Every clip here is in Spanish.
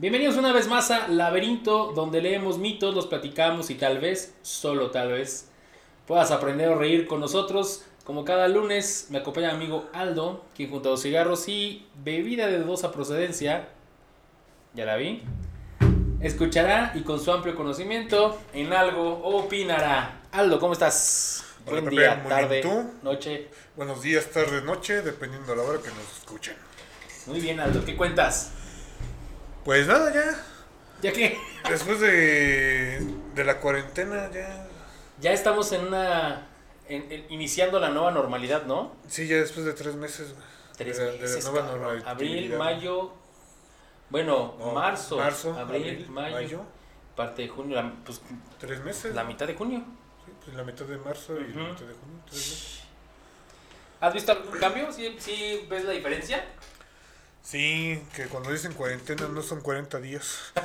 Bienvenidos una vez más a Laberinto, donde leemos mitos, los platicamos y tal vez, solo tal vez, puedas aprender o reír con nosotros. Como cada lunes, me acompaña mi amigo Aldo, quien junto a los cigarros y bebida de dudosa procedencia, ya la vi, escuchará y con su amplio conocimiento en algo opinará. Aldo, ¿cómo estás? Hola, Buen día, tarde, noche. Buenos días, tarde, noche, dependiendo de la hora que nos escuchen. Muy bien, Aldo, ¿qué cuentas? Pues nada, ya. ¿Ya que Después de, de la cuarentena, ya. Ya estamos en una... en- en- iniciando la nueva normalidad, ¿no? Sí, ya después de tres meses. Tres de, la- de la meses, nueva cabrón. normalidad. Abril, mayo... Bueno, No, marzo, marzo, abril, mayo, parte de junio, la, pues Tres meses. la mitad de junio. Sí, pues la mitad de marzo y la mitad de junio. Tres meses. ¿Has visto algún cambio? ¿Sí, sí ves la diferencia? Sí, que cuando dicen cuarentena no son 40 días.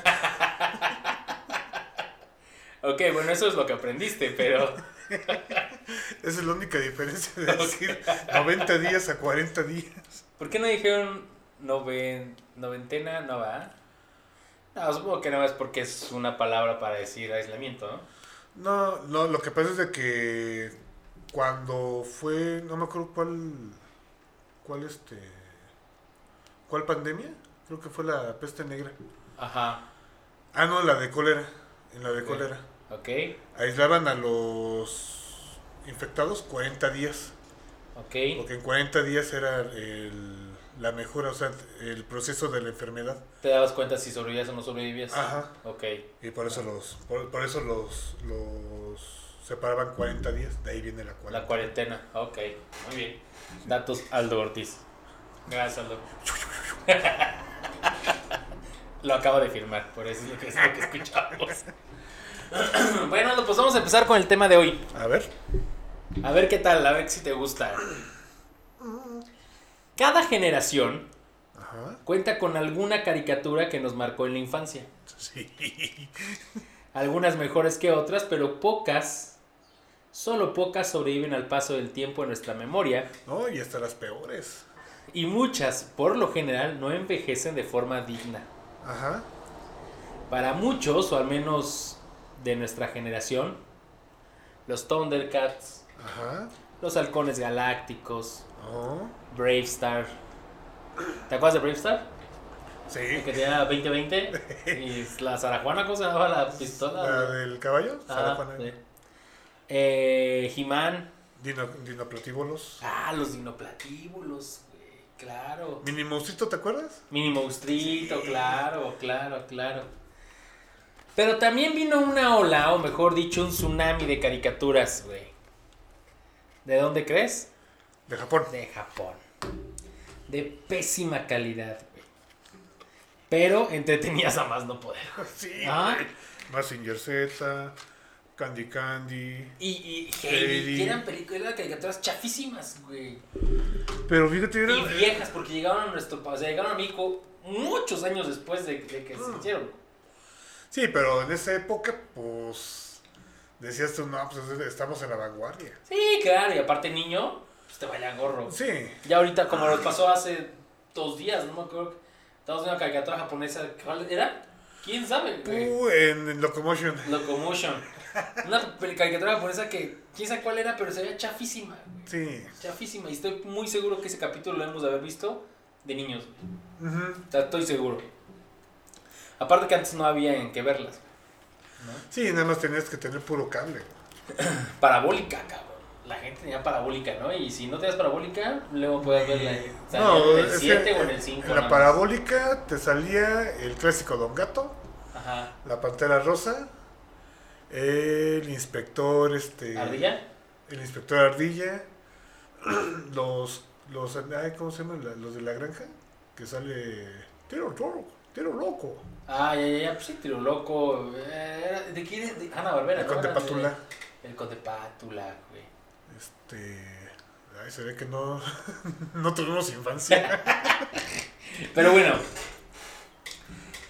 Ok, bueno, eso es lo que aprendiste, pero... Esa es la única diferencia de decir 90 días a 40 días. ¿Por qué no dijeron noven, noventena? No, va. No, supongo que no es porque es una palabra para decir aislamiento, ¿no? No, no, lo que pasa es de que cuando fue, no me acuerdo cuál, cuál este, cuál pandemia, creo que fue la peste negra. Ajá, Ah, no, la de cólera, en la de cólera. ok, Aislaban a los infectados 40 días, ok. porque en 40 días era el, la mejora, o sea, el proceso de la enfermedad. ¿Te dabas cuenta si sobrevivías o no sobrevivías? Ajá. Ok. Y por eso los, por, por eso los, los separaban 40 días, de ahí viene la cuarentena. La cuarentena, ok, muy bien. Datos Aldo Ortiz. Gracias, Aldo. lo acabo de firmar, por eso es lo que, es lo que escuchamos. bueno, pues vamos a empezar con el tema de hoy. A ver. A ver qué tal, a ver si te gusta. Cada generación Ajá. cuenta con alguna caricatura que nos marcó en la infancia. Sí. Algunas mejores que otras, pero pocas, solo pocas sobreviven al paso del tiempo en nuestra memoria No, y hasta las peores. Y muchas, por lo general, no envejecen de forma digna. Ajá. Para muchos, o al menos de nuestra generación, los Thundercats, Ajá. los Halcones Galácticos, No. Brave Star. ¿Te acuerdas de Brave Star? Sí. El que tenía 2020 y la Sarajuana, ¿cómo se llamaba la pistola? La del caballo. Ah, Sara Juana. sí. Eh, He-Man. Dino, dinoplatíbulos. Ah, los dinoplatíbulos, claro. Mini Monstruito, ¿te acuerdas? Mini monstruito, claro, claro, claro. Pero también vino una ola, o mejor dicho, un tsunami de caricaturas, güey. ¿De dónde crees? De Japón. De Japón. De pésima calidad, güey. Pero entretenidas a más no poder. Sí. Ah. güey. Mazinger Z. Candy Candy. Y, y Heidi, que eran películas, eran caricaturas chafísimas, güey. Pero fíjate, era. Y viejas, porque llegaron a nuestro país, o sea, llegaron a México muchos años después de, de que se Ah. hicieron. Sí, pero en esa época, pues. Decías tú, no, pues estamos en la vanguardia. Sí, claro, y aparte niño, pues te vaya gorro. Sí. Ya ahorita, como nos pasó hace dos días, no me acuerdo. Estamos viendo una caricatura japonesa. ¿Cuál era? ¿Quién sabe? güey? Uh, en, en Locomotion. Locomotion. Una caricatura japonesa que quién sabe cuál era, pero se veía chafísima. güey. Sí. Chafísima. Y estoy muy seguro que ese capítulo lo hemos de haber visto de niños. Ujú. O sea, estoy seguro. Aparte que antes no había en qué verlas. Sí, nada más tenías que tener puro cable. Parabólica, cabrón. La gente tenía parabólica, ¿no? Y si no tenías parabólica, luego puedes verla en, salía No, en el es 7 que o en el 5. En la parabólica te salía el clásico Don Gato, Ajá. la Pantera Rosa, el inspector, este... ¿Ardilla? El inspector Ardilla, los, los, ay, ¿cómo se llaman? La- Los de la granja, que sale... Tiro toro, tiro loco. Ah, ya, ya, ya, pues sí, tiro loco. eh, ¿De quién es? De Ana Barbera. El. Conde Pátula. El Conde Pátula, güey. Este... Ay, se ve que no, no tuvimos infancia. Pero bueno.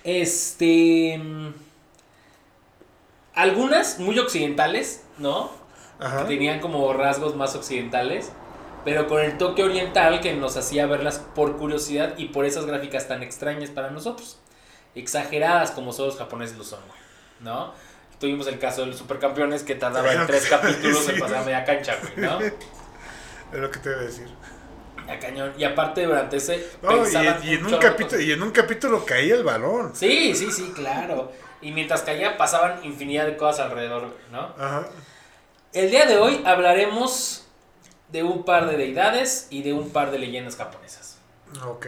Este. Algunas muy occidentales, ¿no? Ajá. Que tenían como rasgos más occidentales. Pero con el toque oriental que nos hacía verlas por curiosidad y por esas gráficas tan extrañas para nosotros. exageradas como solo los japoneses lo son. ¿No? Tuvimos el caso de los supercampeones que tardaban tres capítulos en pasar media cancha, güey, ¿no? Es lo que te iba a decir. A cañón. Y aparte durante ese No, y, y en un capítulo, y en un capítulo caía el balón. Sí, sí, sí, claro. Y mientras caía pasaban infinidad de cosas alrededor, ¿no? Ajá. El día de hoy hablaremos de un par de deidades y de un par de leyendas japonesas. Ok.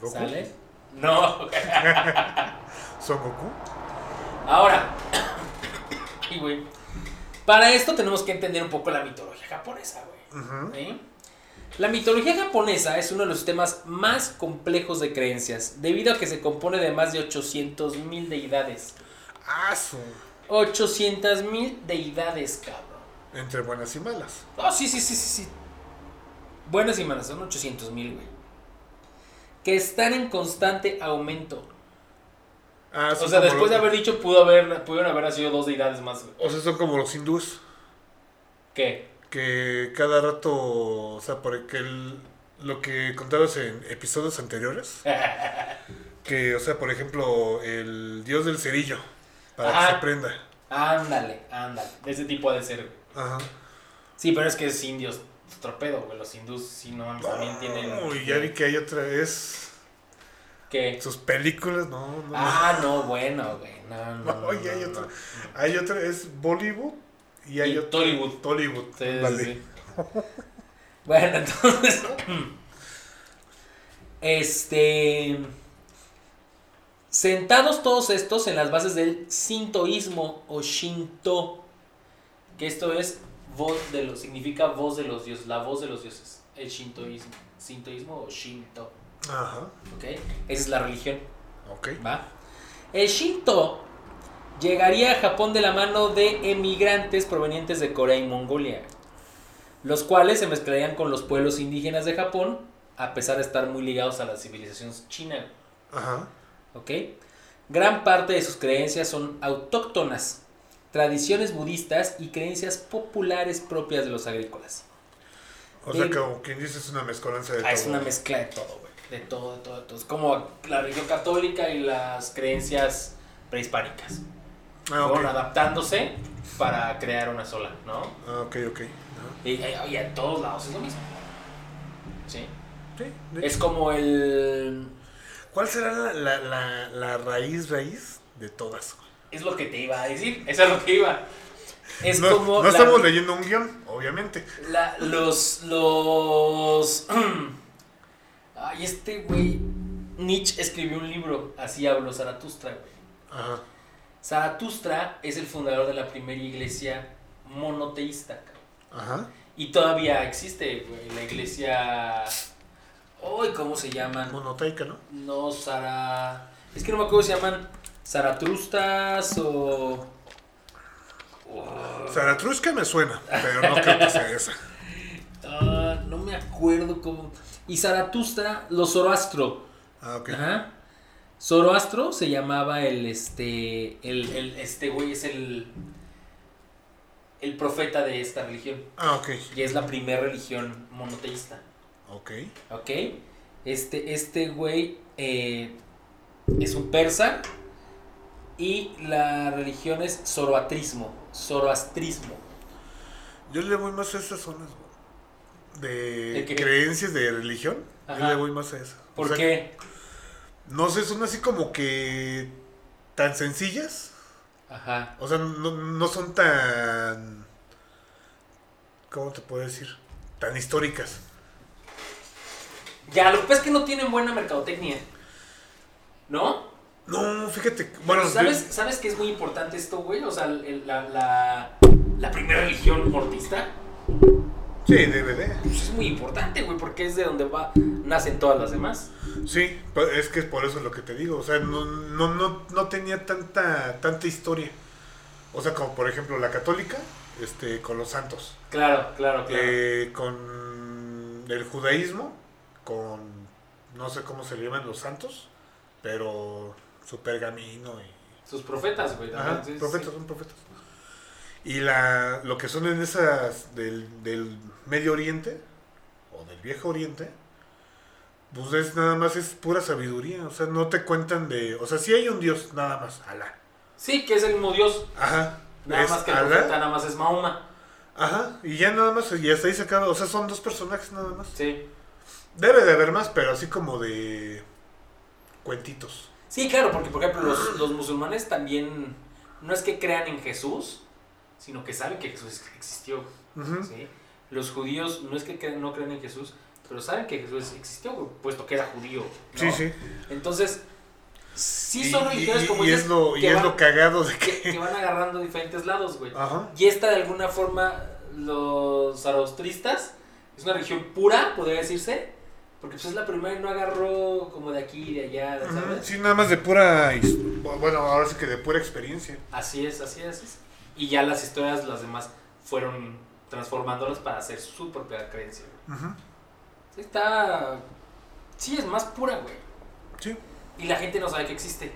¿Goku? ¿Sale? No. ¿Son Goku? Ahora. Y güey. Para esto tenemos que entender un poco la mitología japonesa, güey. Ujú. ¿Sí? La mitología japonesa es uno de los sistemas más complejos de creencias, debido a que se compone de más de 800.000 deidades. Ah, su. 800.000 deidades, cabrón. Entre buenas y malas. Oh, sí, sí, sí, sí, sí. Buenas y malas, son 800 mil, güey. Que están en constante aumento. Ah, O sea, después de haber dicho, pudo haber, pudieron haber sido dos deidades más, güey. O sea, son como los hindús. ¿Qué? Que cada rato. O sea, porque el, lo que contabas en episodios anteriores. Que, o sea, por ejemplo, el dios del cerillo. Para Ajá. que se prenda. ándale, ándale. De ese tipo de ser. Ajá. Sí, pero es que es indios. Tropedo, güey. Los hindús, sí, no, mames, también tienen. No, y ya vi que hay otra vez. ¿Qué? Sus películas, no, no. Ah, no, bueno, güey. No, no. No, y hay no, otra. no. Hay otra, es Bollywood. Y hay Y otra. Tollywood. Tollywood. Sí, sí. Bueno, entonces. Este. Sentados todos estos en las bases del sintoísmo o shinto. Que esto es voz de los. significa voz de los dioses. La voz de los dioses. El shintoísmo. Sintoísmo o shinto. Ajá. ¿Ok? Esa es la religión. Ok. ¿Va? El Shinto llegaría a Japón de la mano de emigrantes provenientes de Corea y Mongolia, los cuales se mezclarían con los pueblos indígenas de Japón, a pesar de estar muy ligados a la civilización china. Ajá. ¿Ok? Gran parte de sus creencias son autóctonas, tradiciones budistas y creencias populares propias de los agrícolas. O sea, como quien dice, es una mezcolanza de Ah, es una mezcla de todo, güey. De todo, de todo, de todo. Es como la religión católica y las creencias prehispánicas. Ah. Fueron adaptándose para crear una sola, ¿no? Ah, ok, ok. Y, y- y en todos lados es lo mismo. Sí. Sí, Es como el. ¿Cuál será la, la, la, la raíz, raíz de todas? Es lo que te iba a decir. Eso es lo que iba. Es no como. no la- estamos leyendo un guion, obviamente. la- los. Los. Ay, este güey. Nietzsche escribió un libro. Así habló Zaratustra, güey. Ajá. Zaratustra es el fundador de la primera iglesia monoteísta. Ajá. Y todavía existe, güey, la iglesia. Uy, ¿cómo se llaman? Monoteica, ¿no? No, Sara. Es que no me acuerdo si se llaman Zaratustas o. o- Zaratustra me suena, pero no creo que sea esa. Ah, no me acuerdo cómo. Y Zaratustra, los Zoroastro. Ah, ok. Ajá. Zoroastro se llamaba el este. El, el- este güey es el. El profeta de esta religión. Ah, ok. Y es la primera religión monoteísta. Ok. ¿Ok? Este, este güey eh, es un persa y la religión es zoroatrismo. Zoroastrismo. Yo le voy más a esas zonas, güey. ¿De De creencias de religión. Yo le voy más a esa. ¿Por O sea, qué? No sé, son así como que tan sencillas. Ajá. O sea, no, no son tan... ¿Cómo te puedo decir? Tan históricas. Ya, lo que pasa es que no tienen buena mercadotecnia. ¿No? No, fíjate. Bueno, Pero ¿sabes, ¿Sabes que es muy importante esto, güey? O sea, el- la, la, la primera religión mortista. Sí, DVD. Pues es muy importante, güey, porque es de donde va, nacen todas las demás. Sí, pa- es que es por eso lo que te digo. O sea, no, no, no, no tenía tanta, tanta historia. O sea, como por ejemplo la católica, este, con los santos. Claro, claro, claro. Eh, con el judaísmo, con no sé cómo se le llaman los santos, pero su pergamino y Sus profetas, güey. Ajá, sí, profetas, sí. son profetas. Y la, lo que son en esas del, del Medio Oriente o del Viejo Oriente, pues es nada más es pura sabiduría, o sea, no te cuentan de, o sea, sí hay un Dios nada más, Alá. Sí, que es el mismo Dios. Ajá. Nada más que el Alá. profeta nada más es Mahoma. Ajá, y ya nada más, y hasta ahí se acaba, o sea, son dos personajes nada más. Sí. Debe de haber más, pero así como de cuentitos. Sí, claro, porque por ejemplo los, los musulmanes también no es que crean en Jesús, sino que saben que Jesús existió. Ujú. ¿sí? Los judíos no es que cre- no crean en Jesús, pero saben que Jesús existió, puesto que era judío. ¿no? Sí, sí. Entonces, sí Y- son y- religiones y- como y es lo, y que es van- lo cagado de que, que... que van agarrando diferentes lados, güey. Ajá. Y esta de alguna forma, los zaraustristas, es una religión pura, podría decirse, porque pues es la primera y no agarró como de aquí y de allá, ¿sabes? Sí, nada más de pura, bueno, ahora sí que de pura experiencia. Así es, así es. así es. Y ya las historias, las demás, fueron transformándolas para hacer su propia creencia. güey. Está... Sí, es más pura, güey. Sí. Y la gente no sabe que existe.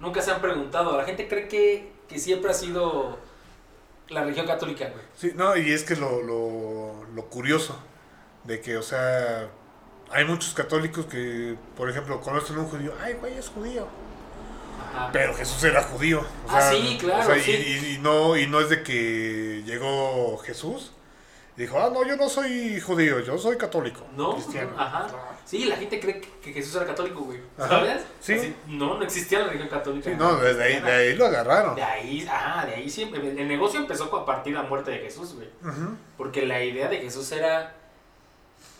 Nunca se han preguntado. La gente cree que, que siempre ha sido la religión católica, güey. Sí, no, y es que lo, lo, lo curioso de que, o sea, hay muchos católicos que, por ejemplo, conocen a un judío, ay, güey, es judío. Ajá. Pero Jesús era judío. o Ah, sea, sí, claro, o sea, y- sí. Y, y no, y no es de que llegó Jesús dijo, ah, no, yo no soy judío, yo soy católico. No, cristiano. ajá. Sí, la gente cree que, Jesús era católico, güey. ¿Sabes? Sí. Así, no, no existía la religión católica. Sí, no, desde ahí, de ahí lo agarraron. De ahí, ajá, de ahí siempre. El negocio empezó a partir de la muerte de Jesús, güey. Ujú. Porque la idea de Jesús era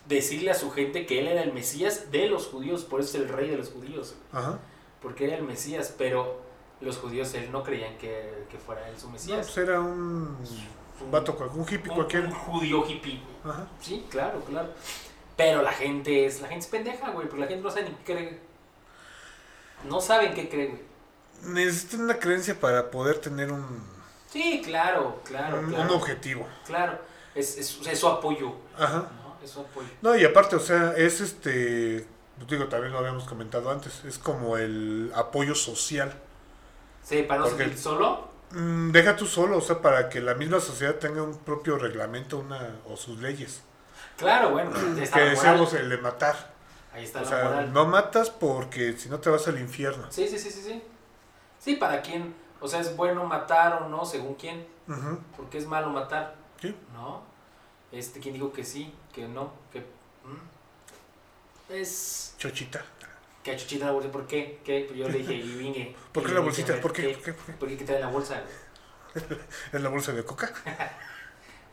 decirle a su gente que él era el Mesías de los judíos, por eso es el rey de los judíos, Ajá. porque era el Mesías, pero los judíos él no creían que, que fuera él su No, Mesías. pues era un, un vato, un hippie un, cualquiera. un judío hippie. Ajá. Sí, claro, claro. Pero la gente es, la gente es pendeja, güey, porque la gente no sabe ni qué cree. No saben qué cree, güey. Necesitan una creencia para poder tener un, Sí, claro, claro, un, objetivo. Claro, es, es, es su apoyo, Ajá. ¿no? Es su apoyo. No, y aparte, o sea, es este, digo, también lo habíamos comentado antes, es como el apoyo social. Sí, para no Porque- sentir solo. Mm, deja tú solo, o sea, para que la misma sociedad tenga un propio reglamento una o sus leyes. Claro, bueno, está Que decíamos el de matar. Ahí está O la sea, moral. no matas porque si no te vas al infierno. Sí, sí, sí, sí, sí. Sí, para quién, o sea, es bueno matar o no, según quién, porque es malo matar, Sí. ¿no? Este, ¿quién dijo que sí, que no, que... mm? Es... Chochita. Que a Chuchita la bolsa, ¿por qué? ¿Qué? Pues yo le dije, y vine. ¿Por qué la le bolsita? ¿Por qué? ¿Por qué? ¿Por qué? ¿Por qué que trae la bolsa? ¿Es la bolsa de coca?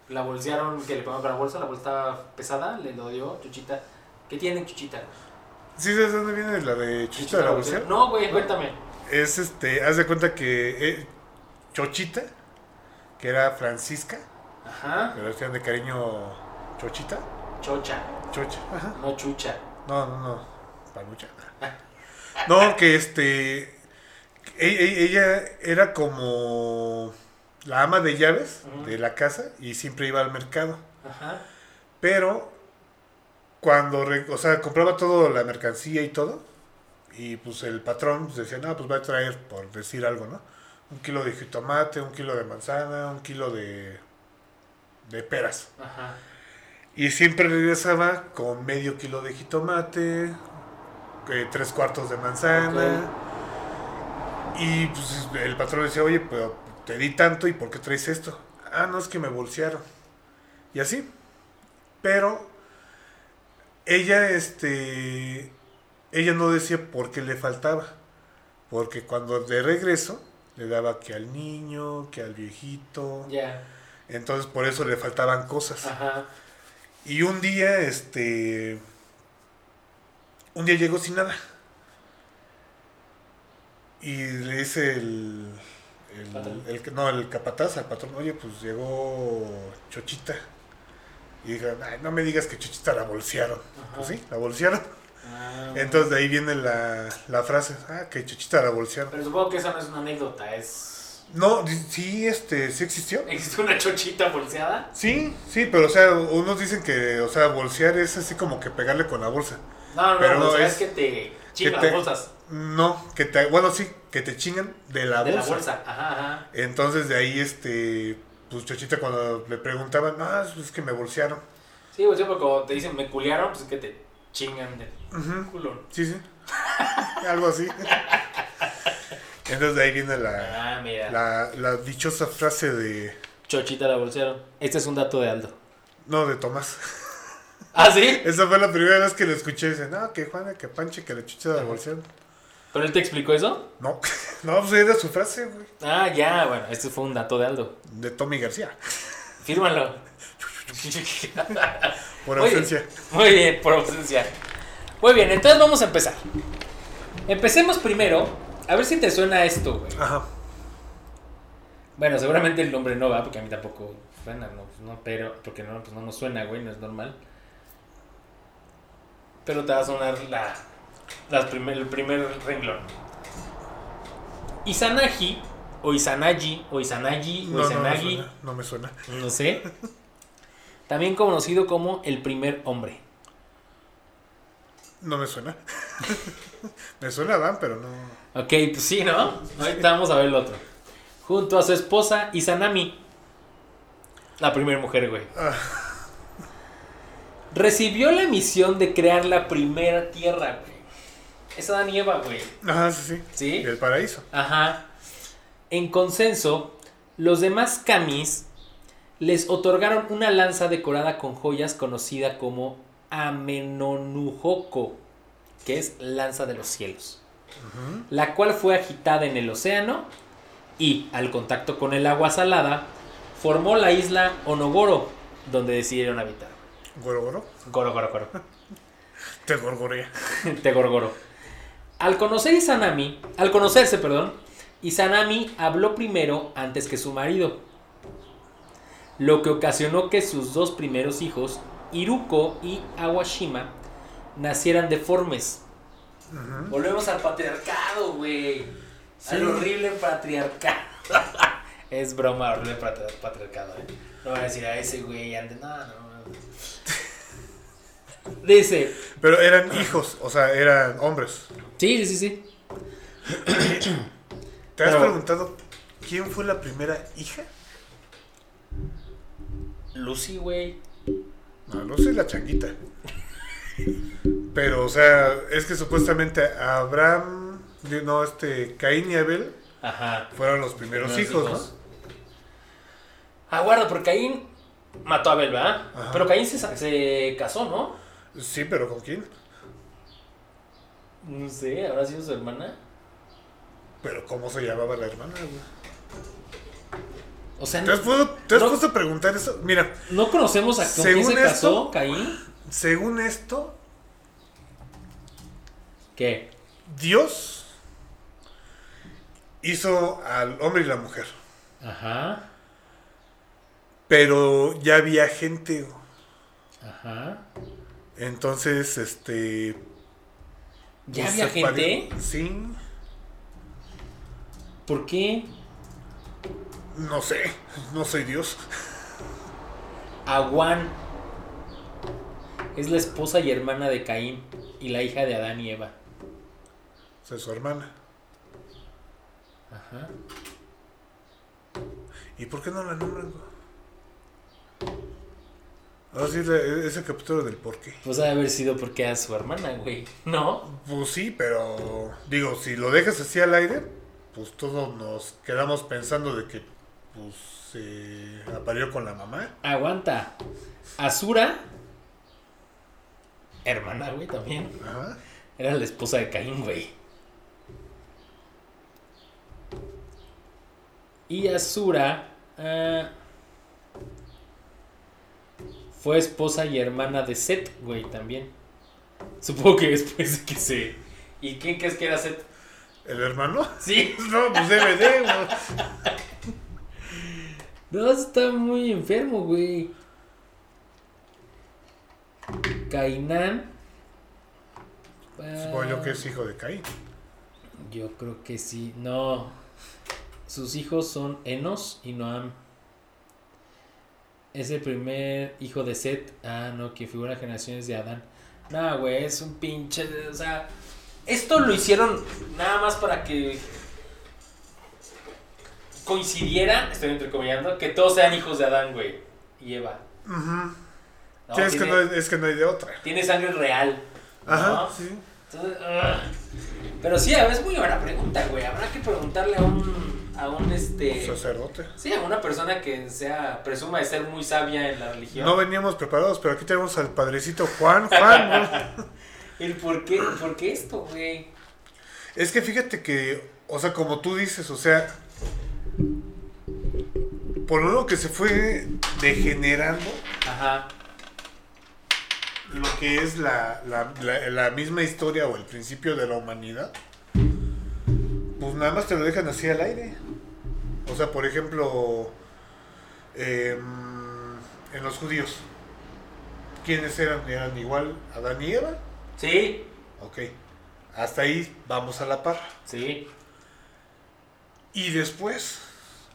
La bolsearon, que le pagaron con la bolsa, la bolsa estaba pesada, le lo dio Chuchita. ¿Qué tiene Chuchita? ¿Sí sabes de dónde viene la de Chochita de la bolsa? No, güey, cuéntame. Es este, haz de cuenta que eh, Chochita, que era Francisca, Ajá. pero decían de cariño Chochita, Chocha, Chocha, ajá. no chucha. No, no, no, Panucha. No, que este, e- e- ella era como la ama de llaves de la casa y siempre iba al mercado, Ajá. pero cuando, o sea, compraba todo la mercancía y todo, y pues el patrón pues, decía, no, pues va a traer, por decir algo, ¿no? Un kilo de jitomate, un kilo de manzana, un kilo de, de peras. Ajá. Y siempre regresaba con medio kilo de jitomate, eh, tres cuartos de manzana. Y pues el patrón decía, oye, pero te di tanto y ¿por qué traes esto? Ah, no, es que me bolsearon. Y así. Pero ella, este, ella no decía por qué le faltaba. Porque cuando de regreso le daba que al niño, que al viejito. Ya. Entonces por eso le faltaban cosas. Ajá. Y un día, este. Un día llegó sin nada. Y le dice el. el, el no, el capataz al patrón, oye, pues llegó Chochita. Y dijeron, ay, no me digas que Chochita la bolsearon. Ajá. Pues sí, la bolsearon. Ah. Entonces de ahí viene la, la frase, ah, que Chochita la bolsearon. Pero supongo que esa no es una anécdota, es... No, sí, este, sí existió. ¿Existe una chochita bolseada? Sí, sí, pero o sea, unos dicen que, o sea, bolsear es así como que pegarle con la bolsa. No, no, Pero no, es- es que te chingan te- las bolsas No, que te, bueno, sí, que te chingan de la de bolsa. la bolsa. Ajá, ajá. Entonces de ahí, este, pues Chochita cuando le preguntaban, ah, es que me bolsearon. Sí, pues sí, porque cuando te dicen me culiaron, pues es que te chingan de Ujú. culón. Sí, sí. Algo así. Entonces de ahí viene la, Ah, mira. la, la dichosa frase de... Chochita la bolsearon. Este es un dato de Aldo. No, de Tomás. ¿Ah, sí? Esa fue la primera vez que lo escuché. Dice, no, que Juana, que Panche, que la chucha de la. ¿Pero él te explicó eso? No, no, pues era su frase, güey. Ah, ya, bueno, este fue un dato de Aldo. De Tommy García. Fírmalo. Por ausencia. Muy bien, por ausencia. Muy bien, entonces vamos a empezar. Empecemos primero. A ver si te suena esto, güey. Ajá. Bueno, seguramente el nombre no va, porque a mí tampoco suena, no, no, pero, porque no, pues no nos suena, güey, no es normal. Pero te va a sonar la, primer- el primer renglón. Izanagi, o Izanagi, o Izanagi, o No, no, me Izanagi, suena. No me suena. no sé. También conocido como el primer hombre. No me suena. me suena Dan, pero no. Ok, pues sí, ¿no? Ahorita vamos a ver el otro. Junto a su esposa Izanami. La primera mujer, güey. Recibió la misión de crear la primera tierra, güey. Esa da nieva, güey. Ajá, sí, sí. ¿Sí? El paraíso. Ajá. En consenso, los demás kamis les otorgaron una lanza decorada con joyas conocida como Amenonuhoko, que es lanza de los cielos, la cual fue agitada en el océano y, al contacto con el agua salada, formó la isla Onogoro, donde decidieron habitar. Goro, goro. Goro, goro, goro. Te gorgorea. Te gorgoro. Al conocer Izanami, al conocerse, perdón, Izanami habló primero antes que su marido, lo que ocasionó que sus dos primeros hijos, Iruko y Awashima, nacieran deformes. Volvemos al patriarcado, güey. Sí. Al horrible patriarcado. es broma, horrible patri- patriarcado, eh. No voy a decir a ese güey, ande, no, no. no. Dice, Pero eran hijos, o sea, eran hombres. sí, sí, sí, sí. ¿Te has Pero- preguntado quién fue la primera hija? Lucy, güey. No, no sé la changuita. Pero, o sea, es que supuestamente Abraham, no, este, Caín y Abel Ajá. fueron los primeros Primeros hijos, hijos. Aguarda, porque Caín mató a Abel, ¿verdad? Ajá. Pero Caín se, se casó, ¿no? Sí, pero ¿con quién? No sé, ¿habrá sido su hermana? Pero ¿cómo se llamaba la hermana, güey? O sea, ¿Te no, has, puesto, te has no- puesto a preguntar eso? Mira, no conocemos a con quién Según se casó esto- Caín. según esto, ¿Qué? Dios hizo al hombre y la mujer. Ajá. Pero ya había gente. Ajá. Entonces, este. ¿Ya pues, había gente? Sí. ¿Por qué? No sé. No soy Dios. Aguán es la esposa y hermana de Caín y la hija de Adán y Eva. O sea, su hermana. Ajá. ¿Y por qué no la nombran? Ahora sí, ese capítulo del por qué. Pues ha de haber sido porque era su hermana, güey. ¿No? Pues sí, pero. Digo, si lo dejas así al aire, pues todos nos quedamos pensando de que. Pues se aparió con la mamá. Aguanta. Asura, hermana, güey, también. Ajá. Era la esposa de Caín, güey. Y Asura ah, fue esposa y hermana de Set, güey, también. Supongo que después de que se... ¿Y quién crees que era Set? ¿El hermano? Sí. No, pues DVD, güey. No, está muy enfermo, güey. Cainán. Supongo yo que es hijo de Caín. Yo creo que sí. No. Sus hijos son Enos y Noam. Es el primer hijo de Set. Ah, no, que figura generaciones de Adán. No, güey, es un pinche. O sea, esto lo hicieron nada más para que coincidiera, estoy entrecomillando, que todos sean hijos de Adán, güey. Y Eva. No, Sí, es, que no, es que no hay de otra. tiene sangre real. Ajá, ¿no? sí. Entonces, pero sí, es muy buena pregunta, güey. Habrá que preguntarle a un, a un este, Sacerdote. sí, a una persona que sea, presuma de ser muy sabia en la religión. No veníamos preparados, pero aquí tenemos al padrecito Juan. Juan, ¿no? El por qué, por qué esto, güey. Es que fíjate que, o sea, como tú dices, o sea, por lo que se fue degenerando Ajá. lo que es la, la, la- la misma historia o el principio de la humanidad, pues nada más te lo dejan así al aire. O sea, por ejemplo, em, en los judíos, ¿quiénes eran? ¿Eran igual Adán y Eva? Sí, Ok, hasta ahí vamos a la par. sí. Y después,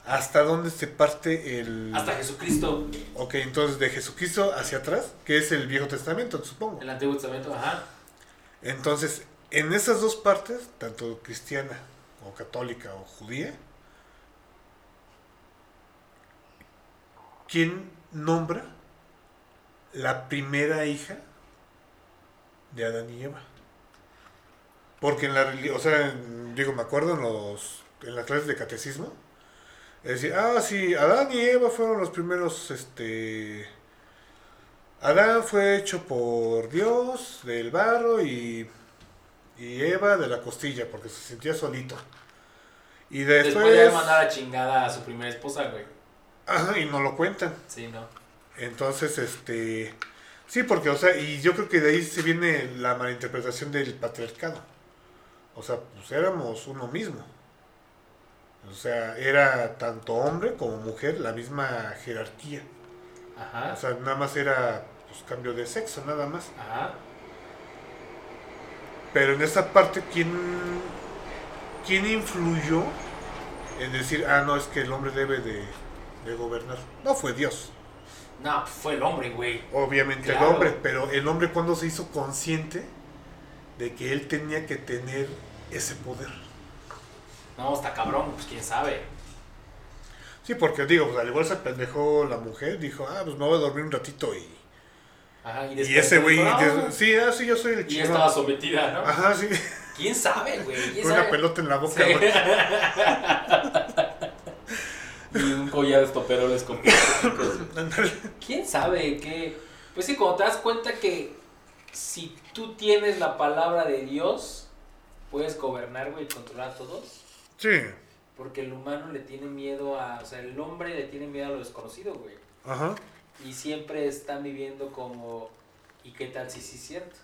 ¿hasta dónde se parte el... Hasta Jesucristo, Ok, entonces de Jesucristo hacia atrás, que es el Viejo Testamento, supongo. el Antiguo Testamento, ajá. Entonces, en esas dos partes, tanto cristiana o católica o judía, ¿quién nombra la primera hija de Adán y Eva? Porque en la reli- o sea, en- digo, me acuerdo en los en las clases de catecismo, es decir, ah, sí, Adán y Eva fueron los primeros, este, Adán fue hecho por Dios del barro y, y Eva de la costilla porque se sentía solito. Y Después después... de mandar a chingada a su primera esposa, güey. Ajá, y no lo cuentan. Sí, no. Entonces, este... Sí, porque, o sea, y yo creo que de ahí se viene la malinterpretación del patriarcado. O sea, pues éramos uno mismo. O sea, era tanto hombre como mujer la misma jerarquía. Ajá. O sea, nada más era pues, cambio de sexo, nada más. Ajá. Pero en esa parte, ¿quién, ¿quién influyó en decir, ah, no, es que el hombre debe de, de gobernar? No fue Dios, No, fue el hombre, güey. obviamente Claro. el hombre, pero el hombre cuando se hizo consciente de que él tenía que tener ese poder. No, está cabrón, pues quién sabe. Sí, porque digo, pues al igual se pendejó la mujer, dijo, ah, pues me voy a dormir un ratito y... Ajá, y, Y ese güey, "Ah", sí, ah, sí, yo soy el y ya chico. estaba sometida, ¿no? Ajá, sí, ¿Quién sabe, güey? ¿Quién con una pelota en la boca. Sí. y un collar de estoperoles con pláticos. Ándale. ¿Quién sabe qué? Pues sí, cuando te das cuenta que si tú tienes la palabra de Dios, puedes gobernar, güey, y controlar a todos. Sí, Porque el humano le tiene miedo a. O sea, el hombre le tiene miedo a lo desconocido, güey. ajá. Y siempre están viviendo como. ¿Y qué tal si sí es cierto?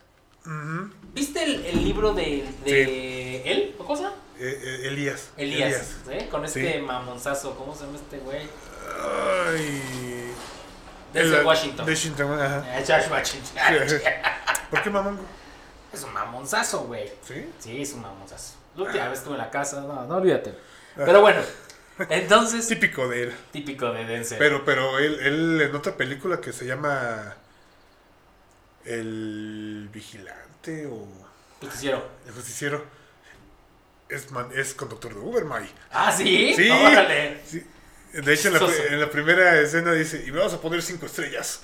¿Viste el, el libro de, de él? ¿O cosa? Eh, eh, Elías. Elías, ¿eh? Con este Sí. mamonzazo, ¿cómo se llama este güey? Ay. Desde El- Washington. De Washington, ajá. Eh, George Washington. ¿Por qué mamón? Es un mamonzazo, güey. ¿Sí? Sí, es un mamonzazo. La última vez estuve en la casa, no, no olvídate. Pero bueno, entonces, Típico de él. típico de Denzel. Pero, pero él, él en otra película que se llama El Vigilante o Justiciero. El Justiciero es, man- es conductor de Uber, May. Ah, sí. Sí. Órale. Sí. De hecho, en la, Chistoso. en la primera escena dice, y me vamos a poner cinco estrellas.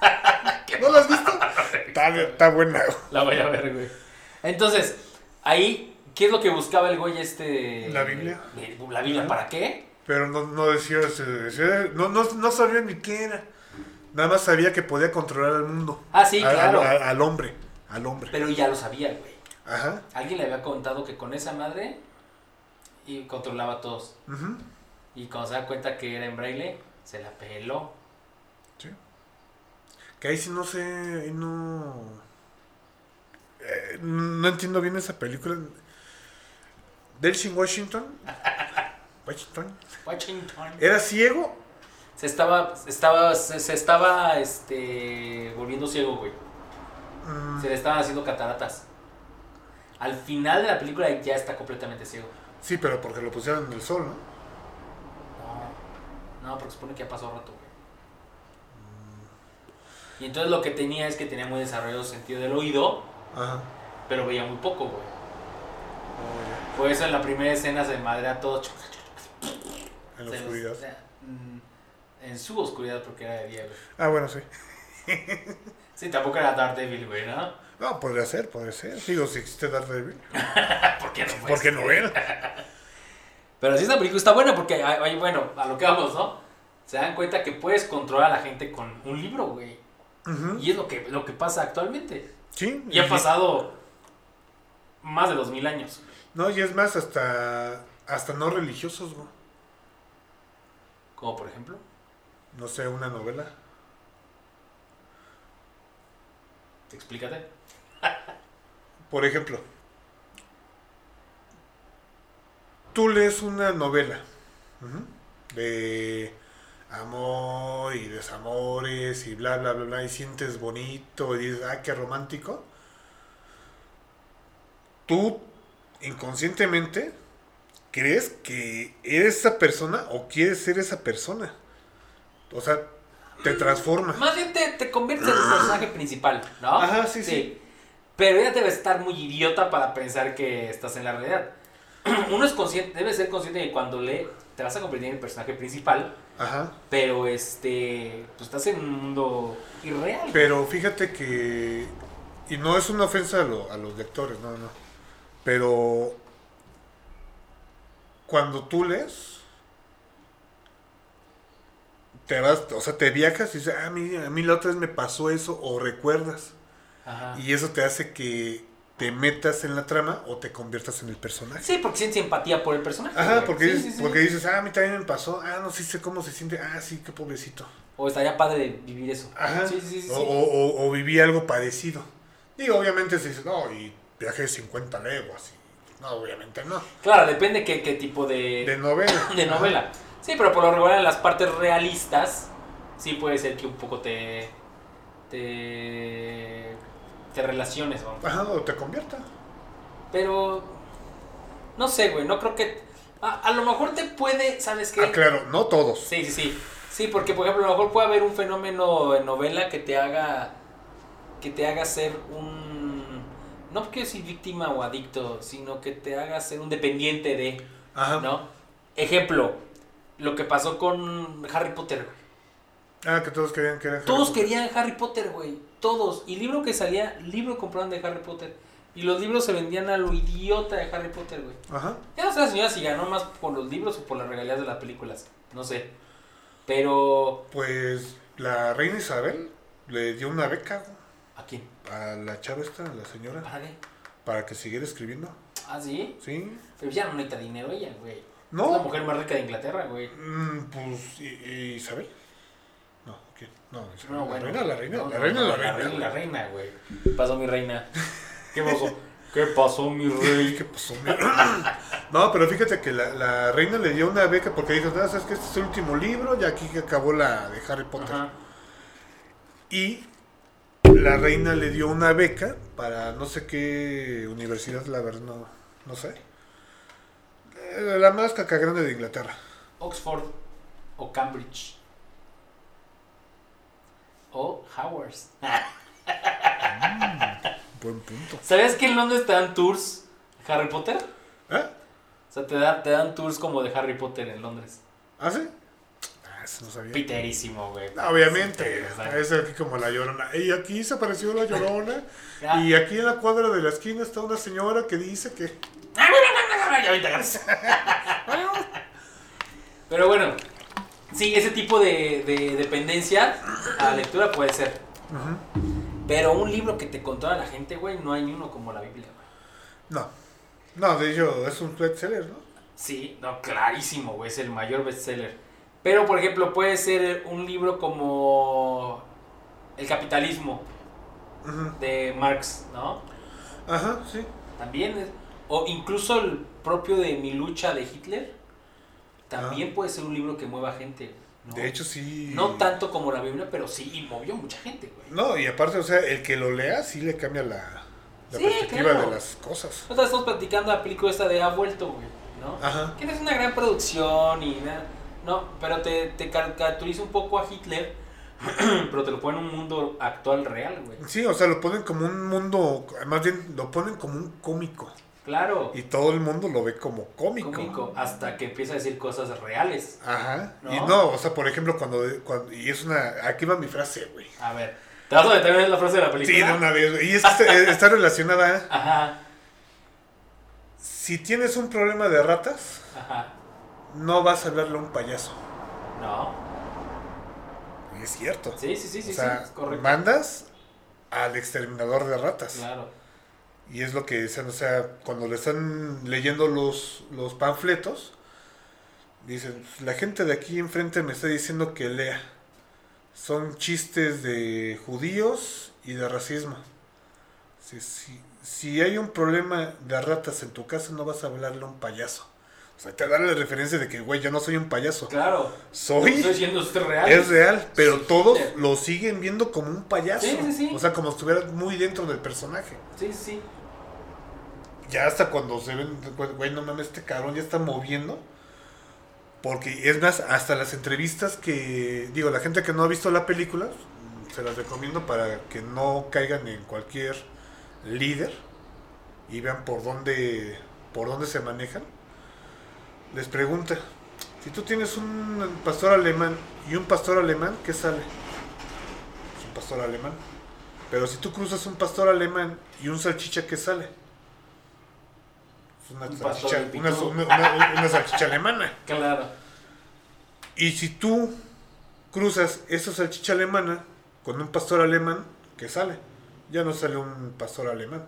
¿No lo has visto? Está, buena. La voy a ver, güey. Entonces, ahí, ¿qué es lo que buscaba el güey este? La Biblia. ¿La Biblia para qué? Pero no, no decía, decía- no, no, no sabía ni qué era. Nada más sabía que podía controlar al mundo. Ah, sí, claro. Al, al hombre. Al hombre. Pero ya lo sabía, güey. Ajá. Alguien le había contado que con esa madre y controlaba a todos. ujú, Y cuando se da cuenta que era en braille, se la peló. Sí. Que ahí sí no sé. ahí no. eh, no entiendo bien esa película. Delsin Washington. Washington. Washington. ¿Era ciego? Se estaba, estaba, se, se estaba, este, volviendo ciego, güey. Mm, Se le estaban haciendo cataratas. Al final de la película ya está completamente ciego. sí, pero porque lo pusieron en el sol, ¿no? No, no, porque supone que ya pasó rato, güey. Y entonces lo que tenía es que tenía muy desarrollado sentido del oído, Ajá. pero veía muy poco, güey. Oh, Por eso en la primera escena se madre a todos. En la oscuridad. En su oscuridad porque era de día, güey. Ah, bueno, sí. Sí, tampoco era Daredevil, güey, ¿no? No, podría ser, podría ser. Digo, si existe Daredevil. ¿Por qué no? ¿Por qué no él? Pero sí, esta película está buena porque, ay, bueno, a lo que vamos, ¿no? Se dan cuenta que puedes controlar a la gente con un libro, güey. Y es lo que, lo que pasa actualmente. Sí. Y ha pasado más de dos mil años. No, y es más, hasta, hasta no religiosos, güey. Como por ejemplo. No sé, una novela. Explícate. Por ejemplo, tú lees una novela de amor y desamores y bla, bla, bla, bla, y sientes bonito y dices, ah, qué romántico. Tú inconscientemente crees que eres esa persona o quieres ser esa persona. O sea, te transforma. Más bien te, te conviertes en el personaje principal, ¿no? Ajá, sí, sí. Pero ella debe estar muy idiota para pensar que estás en la realidad. Uno es consciente, debe ser consciente de que cuando lee te vas a convertir en el personaje principal, Ajá. pero este, pues estás en un mundo irreal. Pero fíjate que, y no es una ofensa a, lo- a los lectores, no, no. Pero cuando tú lees, te vas, o sea, te viajas y dices, ah, a mí, a mí la otra vez me pasó eso, o recuerdas. Ajá. Y eso te hace que te metas en la trama o te conviertas en el personaje. Sí, porque sientes empatía por el personaje. Ajá, porque, Sí, dices, sí, sí. porque dices, ah, a mí también me pasó, ah, no, sí sé cómo se siente, ah, sí, qué pobrecito. O estaría padre vivir eso. Ajá. Sí, sí, sí. O, sí. o- o- o viví algo parecido. Digo, obviamente se dice, no, y viajé 50 leguas. y- no, obviamente no. Claro, depende qué, qué tipo de, De novela. de novela. Sí, pero por lo regular en las partes realistas, sí puede ser que un poco te. te. te relaciones, vamos. Ajá, o te convierta. Pero. no sé, güey, no creo que. A, a lo mejor te puede, ¿sabes qué? Ah, claro, no todos. Sí, sí, sí. Sí, porque por ejemplo, a lo mejor puede haber un fenómeno en novela que te haga. que te haga ser un. no quiero decir víctima o adicto, sino que te haga ser un dependiente de. Ajá. ¿No? Ejemplo, lo que pasó con Harry Potter, güey. Ah, que todos querían que Todos Harry Potter. querían Harry Potter, güey. Todos. Y libro que salía, libro compraban de Harry Potter. Y los libros se vendían a lo idiota de Harry Potter, güey. Ajá. Ya no sé la señora si ganó más por los libros o por las regalías de las películas. No sé. Pero. Pues la reina Isabel le dio una beca güey, ¿A quién? a la chava esta, a la señora, ¿Para qué? para que siguiera escribiendo. ¿Ah, sí? ¿Sí? Pero ya no necesita dinero ella, güey. No. Es la mujer más rica de Inglaterra, güey. Mm, pues, ¿y- y Isabel? No, ¿quién? No, Isabel. No, la bueno. reina, la reina, No, la reina, no, la La reina. reina, la reina, güey. ¿Qué pasó, mi reina? ¿Qué pasó? ¿Qué pasó, mi rey? ¿Qué pasó? No, pero fíjate que la, la reina le dio una beca porque dijo, no, sabes que este es el último libro, ya aquí que acabó la de Harry Potter. Ajá. Y la reina le dio una beca para no sé qué universidad, la verdad, no, no sé. Eh, La más caca grande de Inglaterra. Oxford o Cambridge. O Howard. Buen punto. ¿Sabías que en Londres te dan tours de Harry Potter? ¿Eh? O sea, te, dan te dan tours como de Harry Potter en Londres. ¿Ah, sí? Ah, eso no sabía. Piterísimo, güey. Obviamente, es aquí como la llorona. Y aquí se apareció la llorona. Y aquí en la cuadra de la esquina está una señora que dice que. Ya ahorita agarras. Pero bueno, sí, ese tipo de, de dependencia a la lectura puede ser. Pero un libro que te controla la gente, güey, no hay ni uno como la Biblia, güey. No. No, de hecho, es un bestseller, ¿no? Sí, no, clarísimo, güey, es el mayor bestseller. Pero, por ejemplo, puede ser un libro como El capitalismo de Marx, ¿no? Ajá, sí. También es- o incluso el propio de Mi lucha de Hitler, también puede ser un libro que mueva gente. ¿no? De hecho, sí. No tanto como la Biblia, pero sí movió mucha gente, güey. No, y aparte, o sea, el que lo lea sí le cambia la, la Sí, perspectiva claro. de las cosas. Nosotros estamos platicando la película esta de Ha vuelto, güey, ¿no? Ajá. Que no es una gran producción y nada. No, pero te, te caracteriza un poco a Hitler, pero te lo pone en un mundo actual real, güey. Sí, o sea, lo ponen como un mundo, más bien lo ponen como un cómico. Claro, Y todo el mundo lo ve como cómico. cómico, hasta que empieza a decir cosas reales. Ajá. ¿No? Y no, o sea, por ejemplo, cuando, cuando. Y es una. Aquí va mi frase, güey. A ver, ¿Te vas a meter en la frase de la película? Sí, de una vez. Y es está- relacionada. Ajá, Si tienes un problema de ratas, ajá. no vas a hablarle a un payaso. No. Y es cierto. Sí, sí, sí, sí, o sea, sí, correcto. mandas al exterminador de ratas. Claro. Y es lo que dicen, o sea, cuando le están leyendo los, los panfletos, dicen, la gente de aquí enfrente me está diciendo que lea. Son chistes de judíos y de racismo. Si, si, si hay un problema de ratas en tu casa, no vas a hablarle a un payaso. Sea, te da la referencia de que, güey, yo no soy un payaso. Claro. Soy Estoy diciendo usted real. es real, pero Sí. todos lo siguen viendo como un payaso. Sí, sí, sí. O sea, como si estuviera muy dentro del personaje. Sí, sí. Ya hasta cuando se ven, güey, no mames, este cabrón ya está moviendo. Porque es más, hasta las entrevistas que, digo, la gente que no ha visto la película, se las recomiendo para que no caigan en cualquier líder y vean por dónde, por dónde se manejan. Les pregunta, si tú tienes un pastor alemán y un pastor alemán, ¿qué sale? Es un pastor alemán. Pero si tú cruzas un pastor alemán y un salchicha, ¿qué sale? Es una, Un salchicha, una salchicha alemana. Claro. Y si tú cruzas esa salchicha alemana con un pastor alemán, ¿qué sale? Ya no sale un pastor alemán.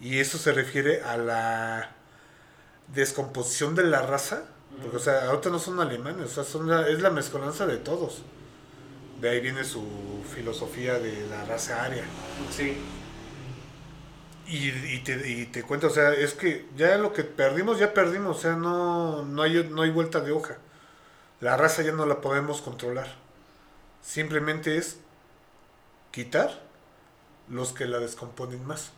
Y eso se refiere a la descomposición de la raza. Porque, o sea, ahorita no son alemanes, o sea, son la- es la mezcolanza de todos. De ahí viene su filosofía de la raza aria. Sí. Y, y te, y te cuento, o sea, es que ya lo que perdimos, ya perdimos, o sea, no, no, hay, no hay vuelta de hoja. La raza ya no la podemos controlar. Simplemente es quitar los que la descomponen más.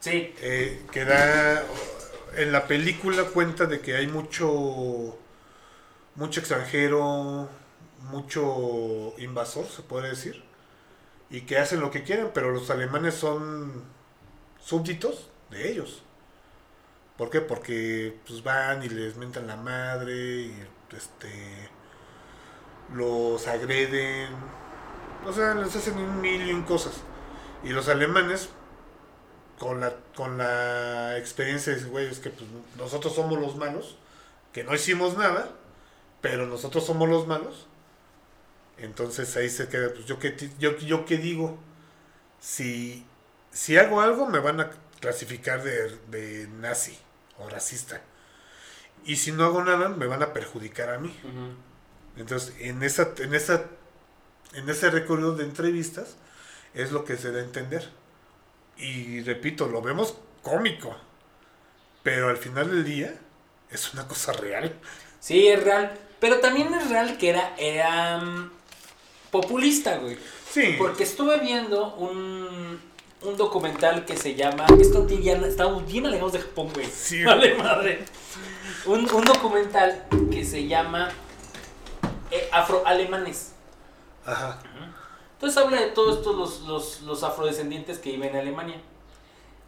Sí. Eh, que da, en la película cuenta de que hay mucho, mucho extranjero, mucho invasor, se puede decir, y que hacen lo que quieren, pero los alemanes son súbditos de ellos. ¿Por qué? Porque pues van y les mentan la madre y este los agreden. O sea, les hacen un mil cosas. Y los alemanes con la con la experiencia de güey, es que pues, nosotros somos los malos, que no hicimos nada, pero nosotros somos los malos. Entonces ahí se queda, pues yo qué yo, yo qué digo, si si hago algo me van a clasificar de, de nazi o racista. Y si no hago nada, me van a perjudicar a mí. Entonces, en esa, en esa, en ese recorrido de entrevistas, es lo que se da a entender. Y repito, lo vemos cómico. Pero al final del día, es una cosa real. Sí, es real. Pero también es real que era, era mm, populista, güey. Sí. Porque estuve viendo un, un documental que se llama. Esto ya estamos bien alejados de Japón, güey. Sí. Vale, madre. Un, un documental que se llama eh, Afroalemanes. Ajá. Entonces habla de todos estos los, los, los afrodescendientes que viven en Alemania.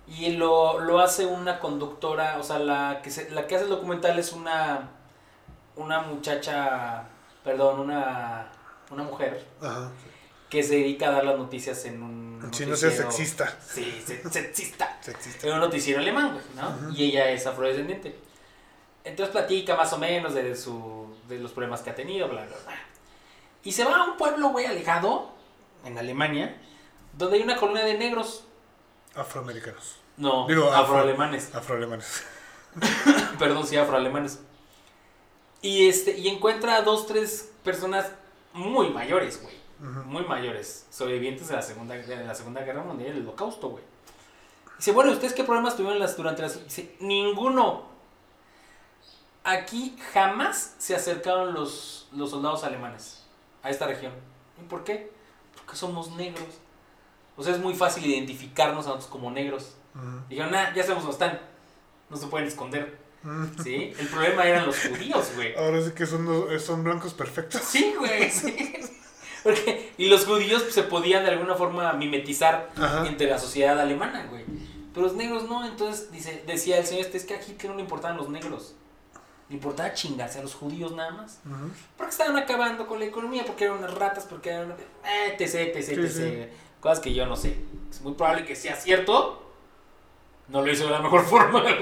Y lo, lo hace una conductora, o sea, la que, se- la que hace el documental es una, una muchacha, perdón, una, una mujer Ajá. que se dedica a dar las noticias en un Si no noticiero- sexista. Sí, se- sexista. Sexista. En un noticiero alemán, güey, ¿no? Y ella es afrodescendiente. Entonces platica más o menos de, su, de los problemas que ha tenido, bla, bla, bla. Y se va a un pueblo, güey, alejado, en Alemania, donde hay una colonia de negros. Afroamericanos. No, Digo, afro- afroalemanes. Afroalemanes. Perdón, sí, afroalemanes. Y, este, y encuentra a dos, tres personas muy mayores, güey. Muy mayores. Sobrevivientes de la Segunda, de la segunda Guerra Mundial, el Holocausto, güey. Dice, bueno, ¿ustedes qué problemas tuvieron las, durante las... Dice, ninguno. Aquí jamás se acercaron los, los soldados alemanes a esta región. ¿Y por qué? Porque somos negros. O sea, es muy fácil identificarnos a nosotros como negros. Ujú. Dijeron, nah, ya sabemos dónde están. No se pueden esconder. ¿Sí? El problema eran los judíos, güey. Ahora sí que son, los- son blancos perfectos. Sí, güey, sí. Porque, y los judíos pues, se podían de alguna forma mimetizar Ajá. entre la sociedad alemana, güey. Pero los negros no, entonces dice, decía el señor este, es que a Hitler no le importaban los negros. Le importaba chingarse a los judíos nada más. Porque estaban acabando con la economía, porque eran unas ratas, porque eran. Etc, etc, Sí, etc. sí. Cosas que yo no sé. Es muy probable que sea cierto. No lo hizo de la mejor forma, güey.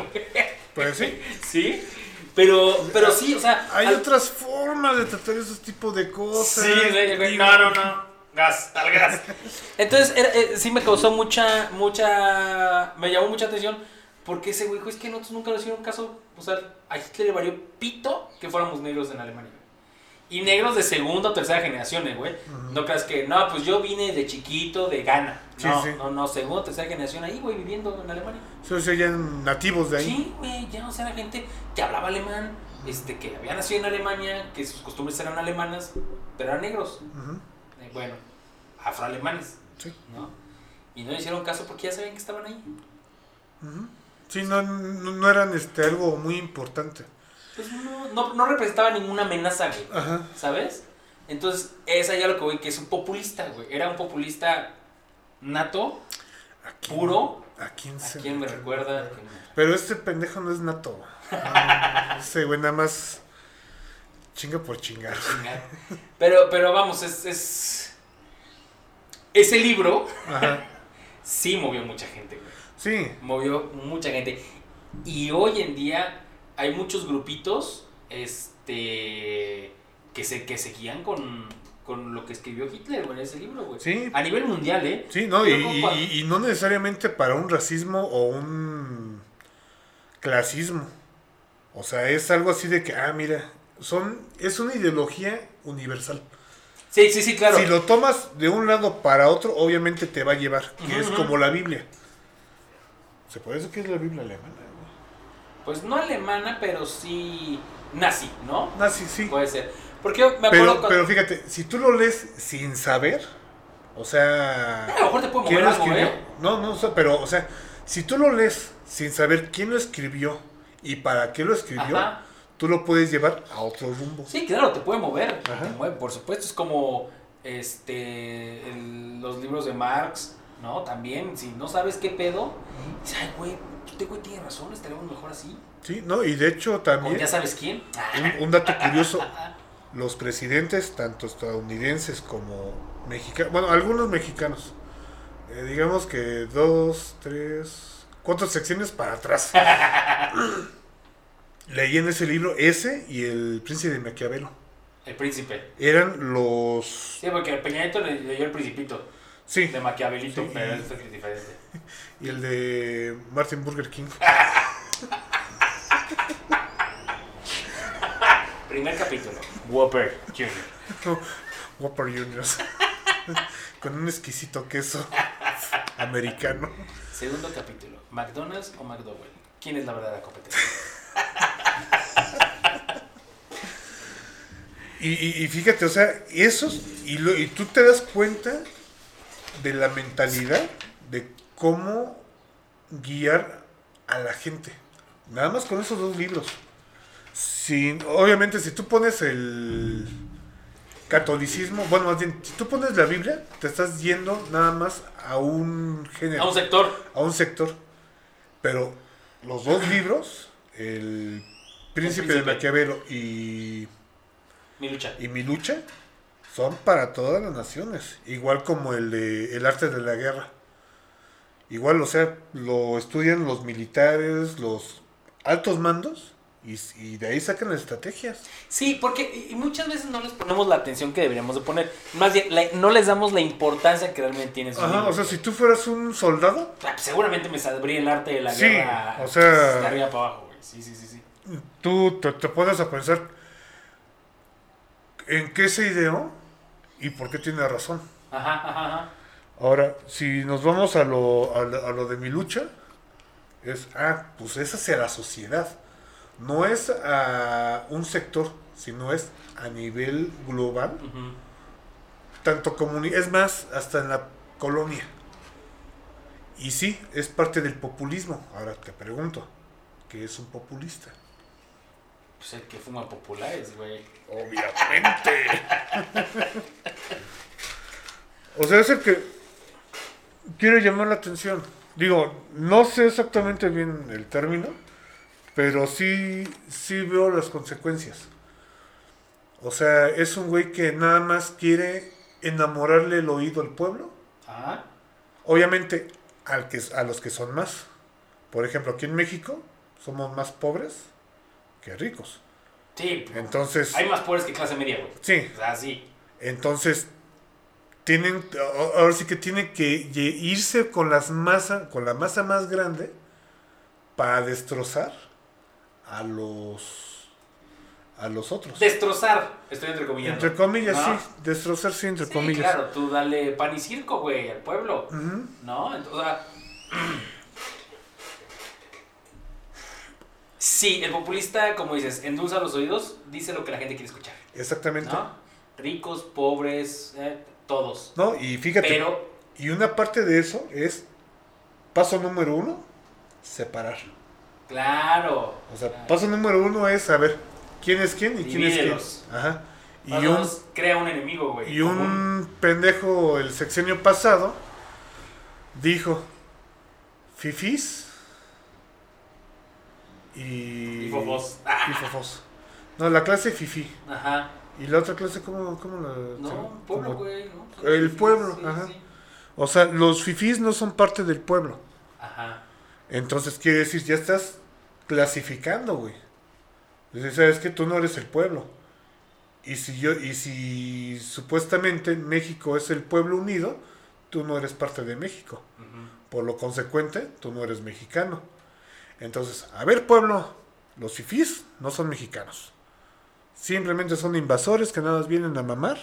Pues sí. Sí. Pero, pero sí, o sea. Hay al- otras formas de tratar esos tipos de cosas. Sí, güey, no, no, no. Gas, al gas. Entonces, era- eh, sí me causó mucha, mucha. Me llamó mucha atención. Porque ese güey dijo: Es que nosotros nunca le hicieron caso. O sea, a Hitler le valió pito que fuéramos negros en Alemania. Y negros de segunda o tercera generación, eh, güey. No creas que, no, pues yo vine de chiquito de Ghana. Sí, no, sí. no, no, segunda o tercera generación ahí, güey, viviendo en Alemania. Eso serían nativos de ahí. Sí, güey, ya, o sea, era gente que hablaba alemán, este, que había nacido en Alemania, que sus costumbres eran alemanas, pero eran negros. Ujú. Eh, bueno, afroalemanes, Sí. ¿no? Y no le hicieron caso porque ya sabían que estaban ahí. Ujú. Sí, no, no, no eran este, algo muy importante. Pues no, no, no representaba ninguna amenaza, güey. Ajá. ¿Sabes? Entonces, es allá lo que voy, que es un populista, güey. Era un populista nato, ¿A quién- puro. ¿A quién ¿A se quién me recuerda? Pero este pendejo no es nato. No, ese güey nada más chinga por chingar. Chingar. Pero, pero vamos, es, es. Ese libro Ajá. sí movió mucha gente, güey. Sí. Movió mucha gente. Y hoy en día hay muchos grupitos este, que, se, que se guían con, con lo que escribió Hitler en ese libro, güey. Sí. A nivel mundial, ¿eh? Sí, no, y, no necesariamente para un racismo o un clasismo. O sea, es algo así de que, ah, mira, son, es una ideología universal. Sí, sí, sí, claro. Si lo tomas de un lado para otro, obviamente te va a llevar, que es como la Biblia. ¿Se puede decir que es la Biblia alemana? Pues no alemana, pero sí nazi, ¿no? Ah, sí. Puede ser. Porque me acuerdo Pero, cuando- pero fíjate, si tú lo lees sin saber, o sea... A lo mejor te puede ¿quién mover lo algo, escribió? ¿eh? No, no, pero, o sea, si tú lo lees sin saber quién lo escribió y para qué lo escribió, Ajá. tú lo puedes llevar a otro rumbo. Sí, claro, te puede mover. Ajá. Te mueve, por supuesto. Es como este el- los libros de Marx, ¿no? También, si no sabes qué pedo, dices, ay, güey, este güey tiene razón, estaríamos mejor así. Sí, no, y de hecho también, ya sabes quién. un, un dato curioso, los presidentes, tanto estadounidenses como mexicanos, bueno, algunos mexicanos, eh, digamos que dos, tres, cuatro secciones para atrás, leí en ese libro ese y el príncipe de Maquiavelo. El príncipe. Eran los... Sí, porque el Peñanito le leyó el principito Sí, de Maquiavelito, Sí. pero es diferente. y el de Martin Burger King. Primer capítulo. Whopper Jr. Whopper Juniors. Con un exquisito queso americano. Segundo capítulo. ¿McDonald's o McDowell? ¿Quién es la verdadera competencia? Y, y- y fíjate, o sea, esos, y, lo- y tú te das cuenta de la mentalidad de cómo guiar a la gente. Nada más con esos dos libros. Sin, obviamente, si tú pones el catolicismo, bueno, más bien, si tú pones la Biblia, te estás yendo nada más a un género, A un sector. a un sector. Pero los dos libros, el Príncipe, de Príncipe. Maquiavelo y Mi lucha. y mi lucha son para todas las naciones, igual como el de el arte de la guerra. Igual, o sea, lo estudian los militares, los altos mandos y, y de ahí sacan las estrategias. Sí, porque y muchas veces no les ponemos la atención que deberíamos de poner. Más bien, la- no les damos la importancia que realmente tienen sus Ajá, o sea, si tú fueras un soldado, Ah, pues seguramente me sabría el arte de la Sí, guerra. o sea- De arriba para abajo, güey. Sí, sí, sí, sí. tú te, te pones a pensar en qué se ideó y por qué tiene razón. Ajá, ajá, ajá. Ahora, si nos vamos a lo, a lo, a lo de mi lucha, es, ah, pues es hacia la sociedad. No es a un sector, sino es a nivel global. Ujú. Tanto comuni es más, hasta en la colonia. Y sí, es parte del populismo. Ahora te pregunto, ¿qué es un populista? Pues el que fuma populares, güey. Obviamente. o sea, es el que quiere llamar la atención. Digo, no sé exactamente bien el término, Pero sí, sí veo las consecuencias. O sea, es un güey que nada más quiere enamorarle el oído al pueblo. Ajá. Obviamente al que, a los que son más. Por ejemplo, aquí en México somos más pobres que ricos. Sí, Entonces, hay más pobres que clase media, güey. sí, O sea, sí. entonces tienen, ahora sí que tienen que irse con las masa, con la masa más grande para destrozar a los a los otros. Destrozar, estoy entre comillas. Entre comillas, ¿No? sí, destrozar sí, entre Sí, comillas. claro, tú dale pan y circo, güey, al pueblo. ¿No? Entonces, o sea, Sí, el populista, como dices, endulza los oídos, dice lo que la gente quiere escuchar. Exactamente. ¿No? Ricos, pobres, eh, todos. No, y fíjate, Pero, y una parte de eso es paso número uno, separar. claro. O sea, claro. paso número uno es saber quién es quién y quién es quién. Ajá. Y un, crea un enemigo, güey. y un pendejo el sexenio pasado dijo fifis y Y fofos. y fofos. No, la clase fifi. Ajá. Y la otra clase, ¿cómo, cómo la...? No, pueblo, cómo- güey. ¿no? El pueblo, sí, ajá. sí. O sea, los fifis no son parte del pueblo. Ajá. Entonces quiere decir, ya estás clasificando, güey. Dices, sabes que tú no eres el pueblo. Y si yo, y si supuestamente México es el pueblo unido, tú no eres parte de México. Ujú. Por lo consecuente, tú no eres mexicano. Entonces, a ver, pueblo, los fifís no son mexicanos. Simplemente son invasores que nada más vienen a mamar.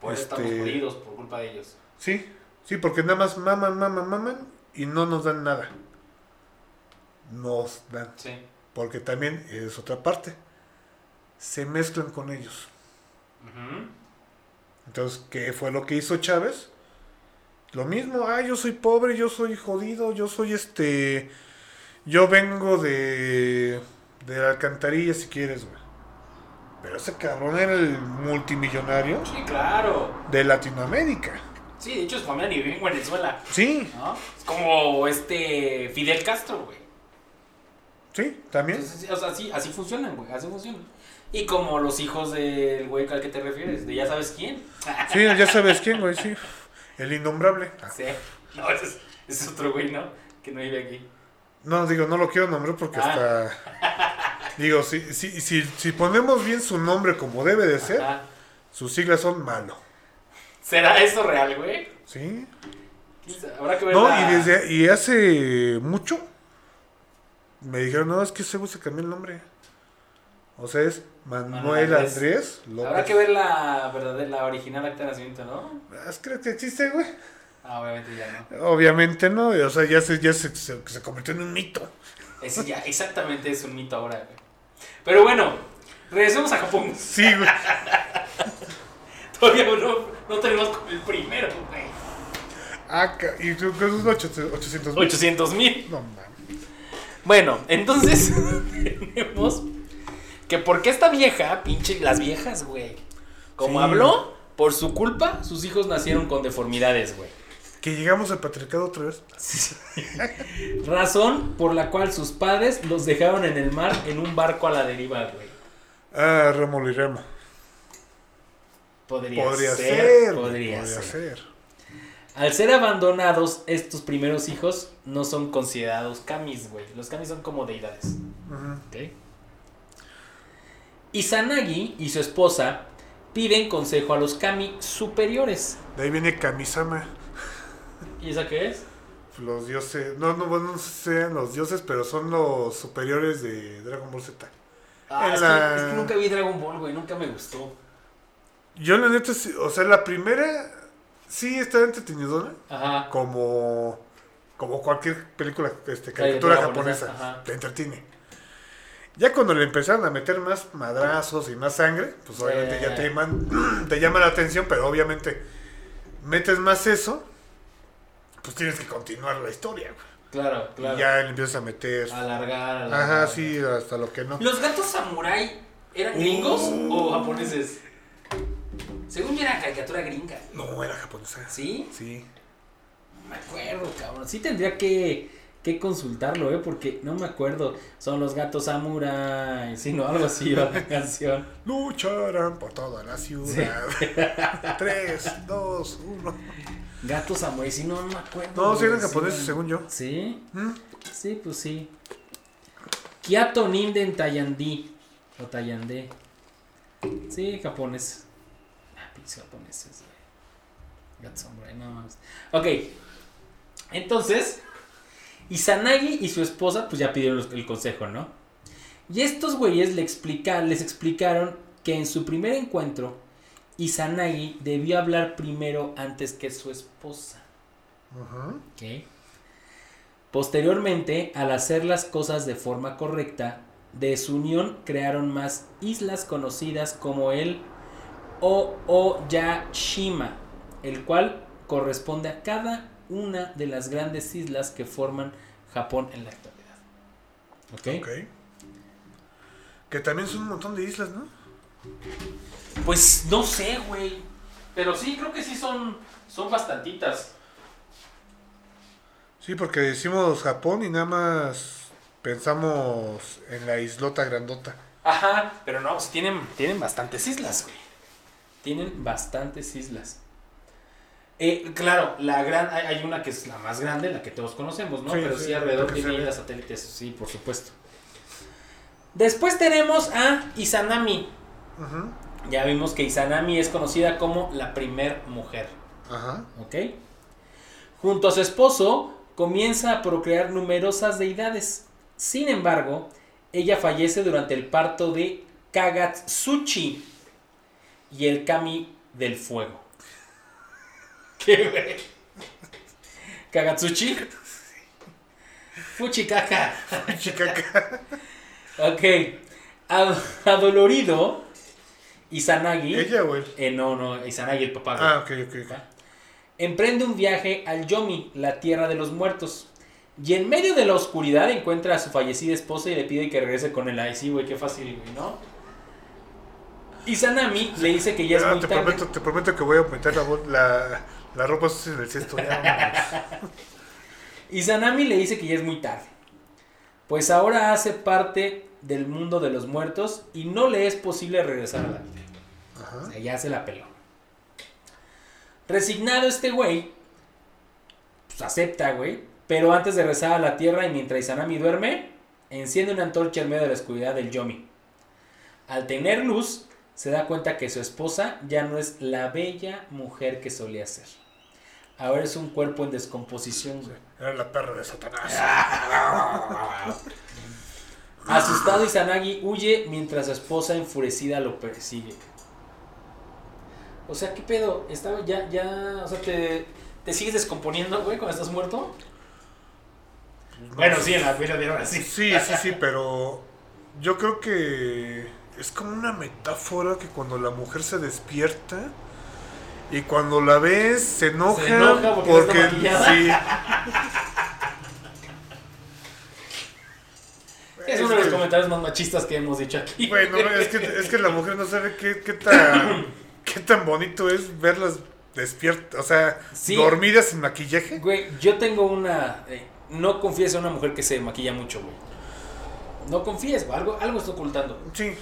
Por eso Este- estamos jodidos por culpa de ellos. Sí, sí, porque nada más maman, maman, maman y no nos dan nada. Nos dan. Sí. Porque también es otra parte. Se mezclan con ellos. Ujú. Entonces, ¿qué fue lo que hizo Chávez? Lo mismo, ah, yo soy pobre, yo soy jodido, yo soy este. Yo vengo de. de la alcantarilla si quieres, güey. Pero ese cabrón era el multimillonario Sí, claro. de Latinoamérica. Sí, de hecho su familia ni vive en Venezuela. Sí, ¿No? Es como este Fidel Castro, güey. sí, también. Entonces, o sea, sí, así funcionan, güey, así funcionan. Y como los hijos del güey al que te refieres, de ya sabes quién. Sí, ya sabes quién, güey, sí. El innombrable. Ah, Sí. No, ese es, ese es otro güey, ¿no? Que no vive aquí. No, digo, no lo quiero nombrar porque Ah. está. Digo, si, si, si, si ponemos bien su nombre como debe de ser, Ajá. sus siglas son malo. ¿Será eso real, güey? ¿Sí? Habrá que ver No, la- y desde y hace mucho me dijeron, no, es que güey se cambió el nombre. O sea, es Manuel Manuel Andrés. Andrés López. Habrá que ver la verdadera, la original acta de nacimiento, ¿no? ¿Es ¿Crees que existe, güey? Ah, obviamente ya no. Obviamente no, o sea, ya se, ya se, se, se convirtió en un mito. Ese ya exactamente es un mito ahora, güey. Pero bueno, regresemos a Japón. Sí, güey. Todavía no, no tenemos el primero, güey. Ah, y tú que son 800 mil. 800 mil. No mames. Bueno, entonces tenemos que porque esta vieja, pinche las viejas, güey. Como Sí. habló, por su culpa, sus hijos nacieron con deformidades, güey. Que llegamos al patriarcado otra vez. Razón por la cual sus padres los dejaron en el mar en un barco a la deriva, güey. Ah, Rómulo y Remo. Podría, Podría ser, podría, podría ser. ser. Al ser abandonados, estos primeros hijos no son considerados kamis, güey. Los kamis son como deidades. Ujú. ¿ok? Izanagi y su esposa piden consejo a los kami superiores. De ahí viene Kamisama. ¿Y esa qué es? Los dioses. No, no, bueno, no sean los dioses, pero son los superiores de Dragon Ball Z. Ah, es, la- que, es que nunca vi Dragon Ball, güey. Nunca me gustó. Yo, la neta, o sea, la primera sí está entretenidona. Ajá. Como. Como cualquier película, este, Caricatura japonesa. Te entretiene. Ya cuando le empezaron a meter más madrazos y más sangre, pues obviamente ya te Eh. llaman, te llama la atención, pero obviamente metes más eso, pues tienes que continuar la historia. güey. Claro, claro. Y ya le empiezas a meter. Alargar, alargar. Ajá, sí, hasta lo que no. ¿Los gatos samurai eran gringos o japoneses? Según yo era caricatura gringa. No, era japonesa. ¿Sí? Sí. No me acuerdo, cabrón. Sí tendría que, que consultarlo, ¿eh? Porque no me acuerdo. Son los gatos samurai, sino algo así va la canción. Lucharán por toda la ciudad. Tres, dos, uno. Gatos samurai, sí, no, no me acuerdo. No, sí eran japoneses, según yo. ¿Sí? ¿Mm? Sí, pues sí. Kiato Ninden Tayandi. O Tayande. Sí, japonés. Ah, pinches japoneses, güey. Gato samurai, no mames. Ok. Entonces, Izanagi y su esposa, pues ya pidieron los- el consejo, ¿no? Y estos güeyes le explica- les explicaron que en su primer encuentro, Izanagi debió hablar primero antes que su esposa. Posteriormente, al hacer las cosas de forma correcta, de su unión crearon más islas conocidas como el Ooyashima, el cual corresponde a cada una de las grandes islas que forman Japón en la actualidad. ¿Ok? Ok. Que también son un montón de islas, ¿no? Pues no sé, güey. Pero sí, creo que sí son, son bastantitas. Sí, porque decimos Japón y nada más pensamos en la islota grandota. Ajá, pero no, pues tienen, tienen bastantes islas, güey. Tienen bastantes islas. Eh, claro, la gran, hay, una que es la más grande, la que todos conocemos, ¿no? Sí, pero sí, sí, alrededor tiene islas satélites, sí, por supuesto. Después tenemos a Izanami. Ajá. Ya vimos que Izanami es conocida como la primer mujer. Ajá. ¿Ok? Junto a su esposo, comienza a procrear numerosas deidades. Sin embargo, ella fallece durante el parto de Kagatsuchi y el Kami del fuego. ¿Qué, güey? ¿Kagatsuchi? Fuchikaka. Chicaca. Ok. Ad- Adolorido, Izanagi. ¿Ella o él? Eh, no, no, Izanagi el papá. güey. Ah, ok, ok. ok. Emprende un viaje al Yomi, la tierra de los muertos. Y en medio de la oscuridad encuentra a su fallecida esposa y le pide que regrese con él. Ay, sí, güey, qué fácil, güey, ¿no? Izanami le dice que ya es Ah, muy te, tarde. prometo, te prometo que voy a meter la, la, la ropa sucia en el cesto. Izanami le dice que ya es muy tarde. Pues ahora hace parte del mundo de los muertos y no le es posible regresar a la vida. O Ajá. sea, ya se la peló. Resignado este güey, pues acepta, güey. Pero antes de rezar a la tierra y mientras Izanami duerme, enciende una antorcha en medio de la oscuridad del Yomi. Al tener luz, se da cuenta que su esposa ya no es la bella mujer que solía ser. Ahora es un cuerpo en descomposición, güey. Era la perra de Satanás. Asustado, Izanagi huye mientras su esposa enfurecida lo persigue. O sea, ¿qué pedo? Estaba ya, ya, o sea, te, te sigues descomponiendo, güey, cuando estás muerto. Bueno, sí, en la vida de ahora sí. Sí, sí, sí, pero yo creo que es como una metáfora que cuando la mujer se despierta y cuando la ves se enoja, Se enoja porque maquillada. sí. Es uno de los comentarios más machistas que hemos dicho aquí. Bueno, es que, es que la mujer no sabe qué, qué tan qué tan bonito es verlas despiertas, o sea, Sí. dormidas sin maquillaje. Güey, yo tengo una... eh, no confíes en una mujer que se maquilla mucho, güey. No confíes, güey, algo, algo está ocultando. Sí,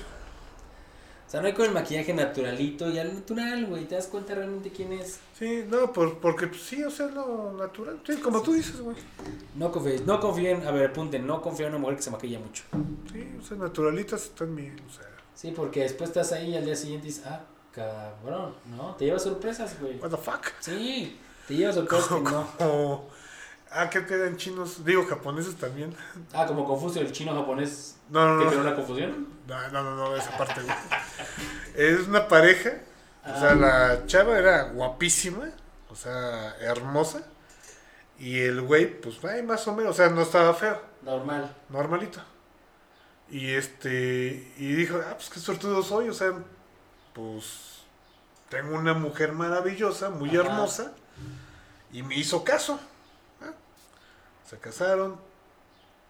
sea, no hay con el maquillaje naturalito y al natural, güey. Te das cuenta realmente quién es. sí, no, por, porque pues, sí, o sea, lo natural. Sí, como tú dices, güey. No confíes, no confíen, a ver, apunten, no confíen en una mujer que se maquilla mucho. Sí, o sea, naturalitas están bien, o sea, Sí, porque después estás ahí y al día siguiente dices, ah, cabrón, ¿no? Te lleva sorpresas, güey. what the fuck. Sí, te lleva sorpresas que no. Ah, creo que eran chinos, digo japoneses también. Ah, como Confucio, el chino japonés No, que no, creó no, la confusión. no, no, no, no, esa parte. güey. Es una pareja, o sea, Ah. la chava era guapísima, o sea, hermosa. Y el güey, pues, ay, más o menos, o sea, no estaba feo, Normal. normalito. Y este, y dijo, ah, pues qué sortudo soy, o sea, pues, tengo una mujer maravillosa, muy Ajá. hermosa, y me hizo caso. Se casaron,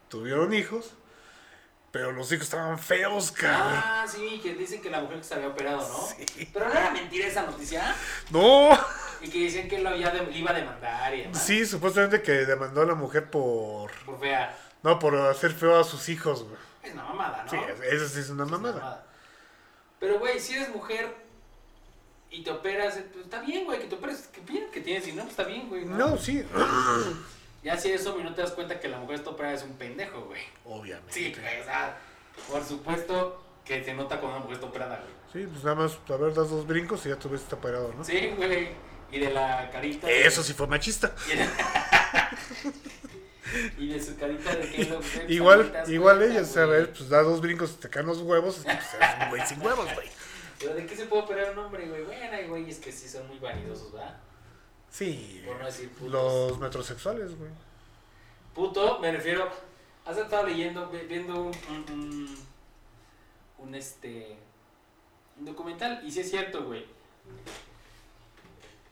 tuvieron hijos, pero los hijos estaban feos, cabrón. Ah, sí, que dicen que la mujer que se había operado, ¿no? Sí. Pero no era mentira esa noticia. No, Y que decían que él lo había de- le iba a demandar y demás. Sí, supuestamente que demandó a la mujer por. Por fea. No, por hacer feo a sus hijos, güey. Es una mamada, ¿no? Sí, eso sí es una Es una mamada. Pero, güey, si eres mujer y te operas, pues, está bien, güey, que te operes. Que bien que tienes, y no, pues, está bien, güey. No, sí. Ya si y no te das cuenta que la mujer está operada es un pendejo, güey. Obviamente. Sí, güey, o sea, por supuesto que se nota cuando una mujer está operada, güey. Sí, pues nada más, a ver, das dos brincos y ya tu vez está parado, ¿no? Sí, güey. Y de la carita. Eso sí fue machista. Y de, y de su carita de que Igual, igual ella, o sea, a ver, pues da dos brincos y te caen los huevos, y pues eres un güey sin huevos, güey. Pero de qué se puede operar un hombre, güey. Bueno, hay güeyes que sí son muy vanidosos, ¿verdad? Sí. Por no decir putos. Los metrosexuales, güey. Puto, me refiero. Has estado leyendo, vi- viendo un, un, un, este. Un documental, y sí es cierto, güey.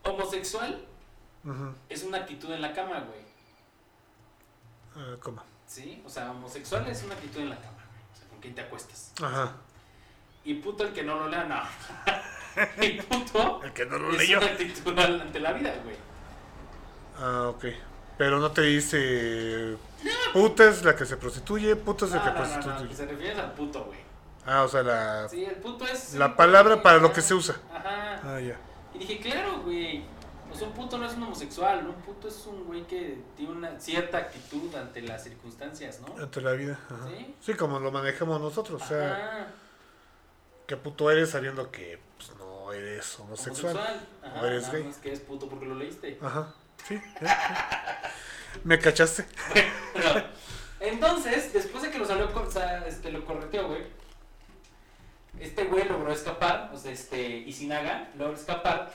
Homosexual es una actitud en la cama, güey. Ah, ¿Cómo? ¿Sí? O sea, homosexual es una actitud en la cama, güey. O sea, con quién te acuestas. Ajá. Y puto el que no lo lea, no. y puto El que no lo es leyó. una actitud ante la vida, güey. Ah, ok. Pero no te dice. Puta es la que se prostituye, puta es la No, que no, no, no, prostituye. que se refiere al puto, güey. Ah, o sea, la, Sí, el puto es. la palabra para lo que se usa. Ajá. Ah, ya. Y dije, claro, güey. Pues un puto no es un homosexual, un puto es un güey que tiene una cierta actitud ante las circunstancias, ¿no? Ante la vida. Ajá. Sí. Sí, como lo manejamos nosotros. O sea, Ajá. que puto eres sabiendo que eres homosexual. Ajá, O eres gay. que es puto porque lo leíste. Ajá. Sí. Me cachaste. Entonces, después de que lo salió, con- o sea, este, lo correteó, güey. Este güey logró escapar, o sea, este, Isinaga logró escapar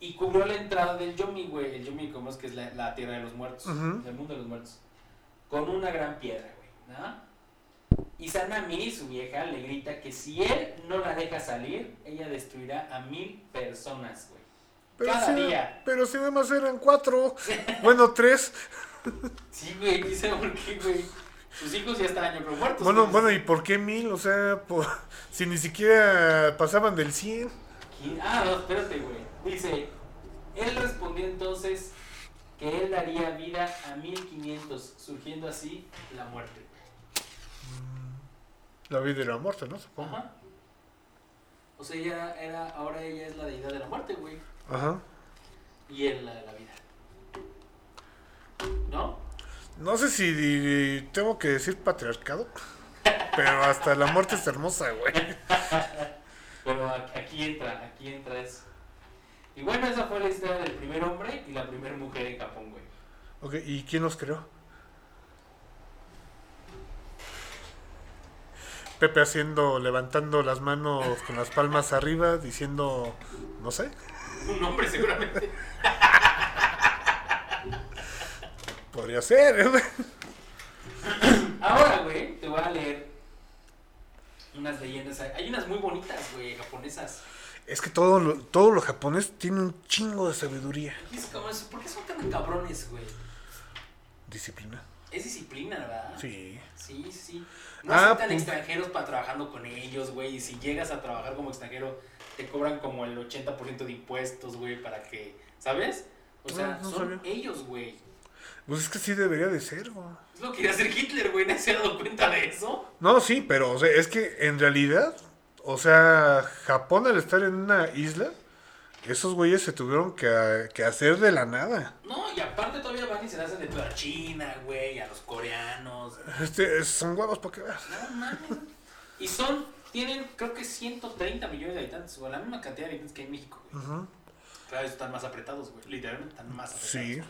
y cubrió la entrada del Yomi, güey. El Yomi, como es que es la, la tierra de los muertos, Ujú. el mundo de los muertos. Con una gran piedra, güey, ¿no? Y Sanami, su vieja, le grita que si él no la deja salir, ella destruirá a mil personas, güey. Pero Cada día. pero si nada más eran cuatro. bueno, tres. Sí, güey, dice por qué, güey. Sus hijos ya están yo creo muertos. Bueno, bueno, ¿y por qué mil? O sea, por- si ni siquiera pasaban del 100. ¿Quién? Ah, no, espérate, güey. Dice, él respondió entonces que él daría vida a 1500, surgiendo así la muerte. La vida y la muerte, ¿no? Supongo. Ajá. O sea, ella era, ahora ella es la deidad de la muerte, güey. Ajá. Y él la de la vida. ¿No? No sé si tengo que decir patriarcado. Pero hasta la muerte es hermosa, güey. Pero aquí entra, aquí entra eso. Y bueno, esa fue la historia del primer hombre y la primera mujer en Japón, güey. Ok, ¿y quién los creó? Pepe haciendo, levantando las manos con las palmas arriba, diciendo, no sé, Un hombre seguramente. podría ser, ¿eh? Ahora, güey, te voy a leer unas leyendas. Hay unas muy bonitas, güey, japonesas. Es que todo lo, todo lo japonés tiene un chingo de sabiduría. ¿Qué es como eso? ¿Por qué son tan cabrones, güey? Disciplina. Es disciplina, ¿verdad? Sí. Sí, sí. No Ah, aceptan pues- extranjeros para trabajando con ellos, güey. Y si llegas a trabajar como extranjero, te cobran como el 80% de impuestos, güey, para que. ¿Sabes? O sea, No, no son sabía. ellos, güey. Pues es que sí debería de ser, güey. Es lo que quería hacer Hitler, güey. ¿No se ha dado cuenta de eso? No, sí, pero o sea, es que en realidad, o sea, Japón al estar en una isla, esos güeyes se tuvieron que, que hacer de la nada. No, y aparte todavía van y se hacen de toda a China, güey, a los coreanos. Este, son huevos para que veas. No mames. Y son, tienen creo que 130 millones de habitantes, o la misma cantidad de habitantes que hay en México, güey. Ujú. Cada vez están más apretados, güey. Literalmente están más apretados. Sí.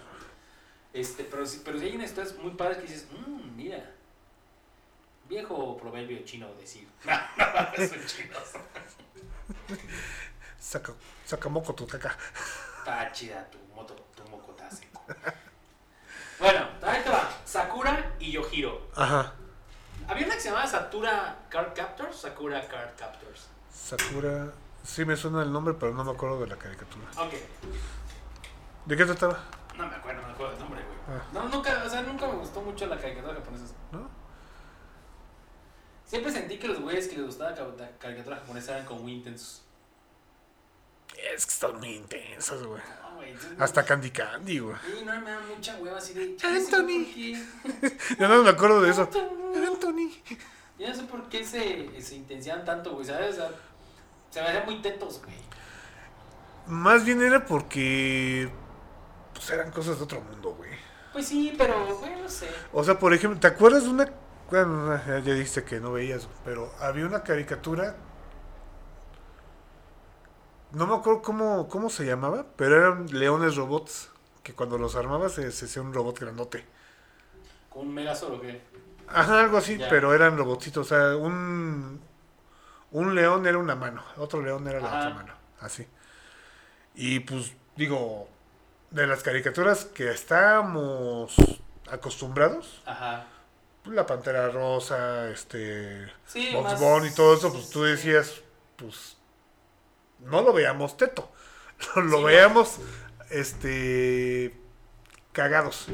Este, pero, pero sí hay unas historias muy padres que dices, mmm, mira. Viejo proverbio chino decir. No, no, son chinos. Saca, saca moco tu caca. Está chida tu moto, tu moco está seco. Bueno, ahí te va. Sakura y Yohiro. Ajá. Había una que se llamaba Sakura Card Captors. Sakura Card Captors. Sakura. Sí me suena el nombre, pero no me acuerdo de la caricatura. Ok. ¿De qué trataba? No me acuerdo, no me acuerdo del nombre, güey. Ah. No, nunca, o sea, nunca me gustó mucho la caricatura japonesa. ¿No? Siempre sentí que los güeyes que les gustaba la caricatura japonesa eran como muy intensos. Es que están muy intensas, güey. No, Hasta Candy Candy, güey. Sí, no me da mucha hueva así de. Anthony. Yo no me acuerdo de eso. Anthony. Yo no sé por qué se, se intensiaban tanto, güey, ¿sabes? O sea, se me hacían muy tetos, güey. Más bien era porque. Pues eran cosas de otro mundo, güey. Pues sí, pero, güey, no sé. O sea, por ejemplo, ¿te acuerdas de una. Bueno, ya dijiste que no veías, pero había una caricatura. No me acuerdo cómo, cómo se llamaba, pero eran leones robots. Que cuando los armabas se, se hacía un robot grandote. ¿Con un Megazord o qué? Ajá, algo así, Ya. pero eran robotitos. O sea, un, un león era una mano, otro león era la Ajá. otra mano. Así. Y pues, digo, de las caricaturas que estábamos acostumbrados, Ajá. pues, la pantera rosa, este. Sí, Box más- Bunny y todo eso, pues tú decías, pues. No lo veíamos teto. Lo Sí, veíamos, este. Cagados.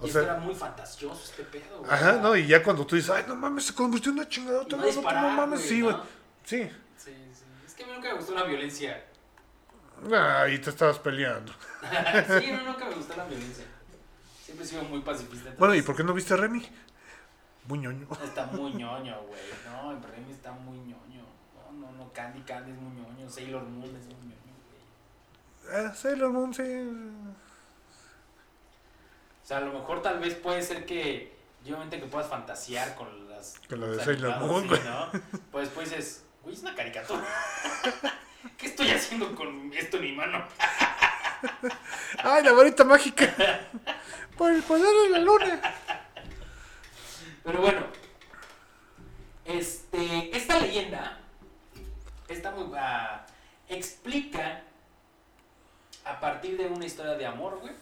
O Y sea, era muy fantasioso este pedo, güey. Ajá, no, y ya cuando tú dices, ay, no mames, se convirtió en una chingadota, Y va no, mames, güey, sí, güey. ¿no? Sí. Sí, sí. Es que a mí nunca me gustó la violencia. Ah, y te estabas peleando. sí, no, nunca me gustó la violencia. Siempre he sido muy pacifista. entonces- Bueno, ¿y por qué no viste a Remy? Muy ñoño. Está muy ñoño, güey. No, Remy está muy ñoño. No, no, no. Candy Candy es muy ñoño. Sailor Moon es muy ñoño, güey. Ah, Sailor Moon, sí. O sea, a lo mejor tal vez puede ser que. Yo obviamente que puedas fantasear con las. Con lo de Sailor Moon, sí, güey. ¿no? Pues después dices, güey, es una caricatura. ¿Qué estoy haciendo con esto en mi mano? ¡Ay, la varita mágica! Por el poder de la luna. Pero bueno, este, esta leyenda, esta muy, ah, explica a partir de una historia de amor, güey,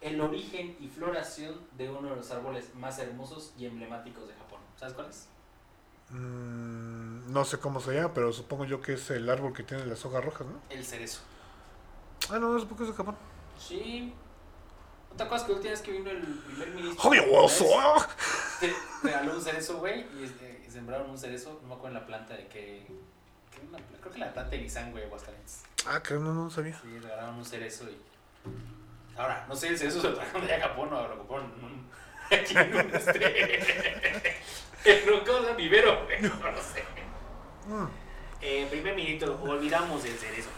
el origen y floración de uno de los árboles más hermosos y emblemáticos de Japón. ¿Sabes cuál es? Mm, no sé cómo se llama, pero supongo yo que es el árbol que tiene las hojas rojas, ¿no? El cerezo. Ah, no, no supongo que es de Japón. Sí. ¿No te acuerdas que última vez que vino el primer ministro? Te regaló un cerezo, güey, y este, sembraron un cerezo, no me acuerdo en la planta de que... una- creo que la planta de Nissan, güey, Aguascalientes. Ah, creo, no, no sabía. Sí, regalaron un cerezo y... Ahora, no sé, el cerezo se lo trajeron de Japón o lo compraron en un... Aquí en un este... en un cosa vivero, güey, no lo sé. Mm. Eh, primer ministro, olvidamos el cerezo.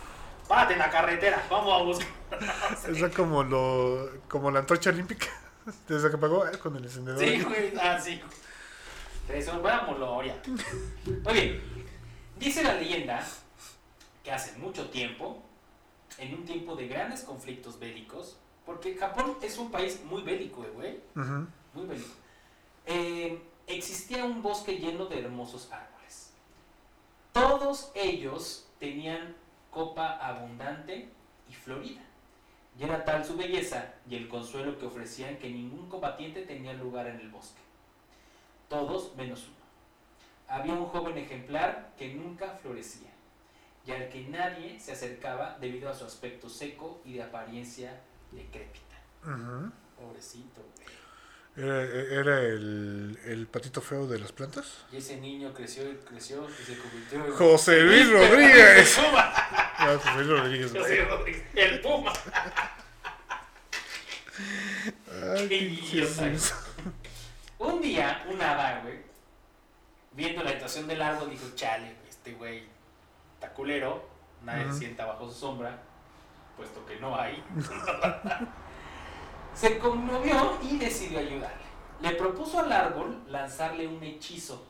Párate en la carretera, vamos a buscar. Eso como lo como la antorcha olímpica. Desde que pagó eh, con el encendedor. Sí, güey, ah, sí. Cerezo, vamos, Loria. Oye, dice la leyenda que hace mucho tiempo, en un tiempo de grandes conflictos bélicos, porque Japón es un país muy bélico, eh, güey, muy bélico, eh, existía un bosque lleno de hermosos árboles. Todos ellos tenían copa abundante y florida. Y era tal su belleza y el consuelo que ofrecían que ningún combatiente tenía lugar en el bosque. Todos menos uno. Había un joven ejemplar que nunca florecía y al que nadie se acercaba debido a su aspecto seco y de apariencia decrépita. Ujú. Pobrecito, güey. Era, era el, el patito feo de las plantas. Y ese niño creció y creció y se convirtió en... José Luis Rodríguez. Ah, José Luis Rodríguez. José Rodríguez. El Puma. Ay, Qué. Luis. Un día, un hada, güey, viendo la situación del árbol, dijo, chale, este güey está culero, nadie se sienta bajo su sombra, puesto que no hay. se conmovió y decidió ayudarle. Le propuso al árbol lanzarle un hechizo,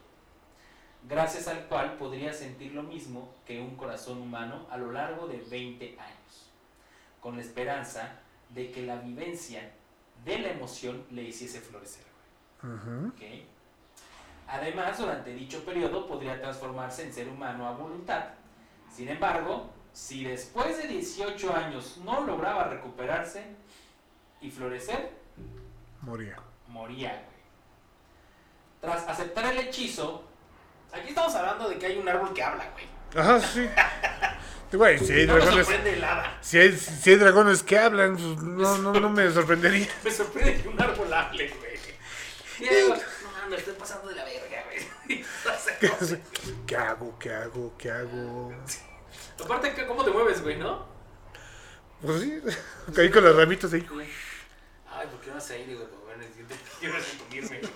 gracias al cual podría sentir lo mismo que un corazón humano a lo largo de 20 años, con la esperanza de que la vivencia de la emoción le hiciese florecer. Ujú. ¿ok? Además, durante dicho periodo podría transformarse en ser humano a voluntad. Sin embargo, si después de 18 años no lograba recuperarse y florecer, Moría. moría, güey. Tras aceptar el hechizo, aquí estamos hablando de que hay un árbol que habla, güey. Ajá, sí. Güey, si hay No dragones. Si hay, si hay dragones que hablan, pues, no, no, no me sorprendería. Me sorprende que un árbol hable, güey. Y digo, no, me estoy pasando de la verga, güey. No sé, no sé. ¿Qué hago? ¿Qué hago? ¿Qué hago? Aparte, ¿qué- ¿cómo te mueves, güey, no? Pues sí, caí con las ramitas ahí. Ay, ¿por qué no hace aire, güey? Pues, Bueno, quiero entumirme.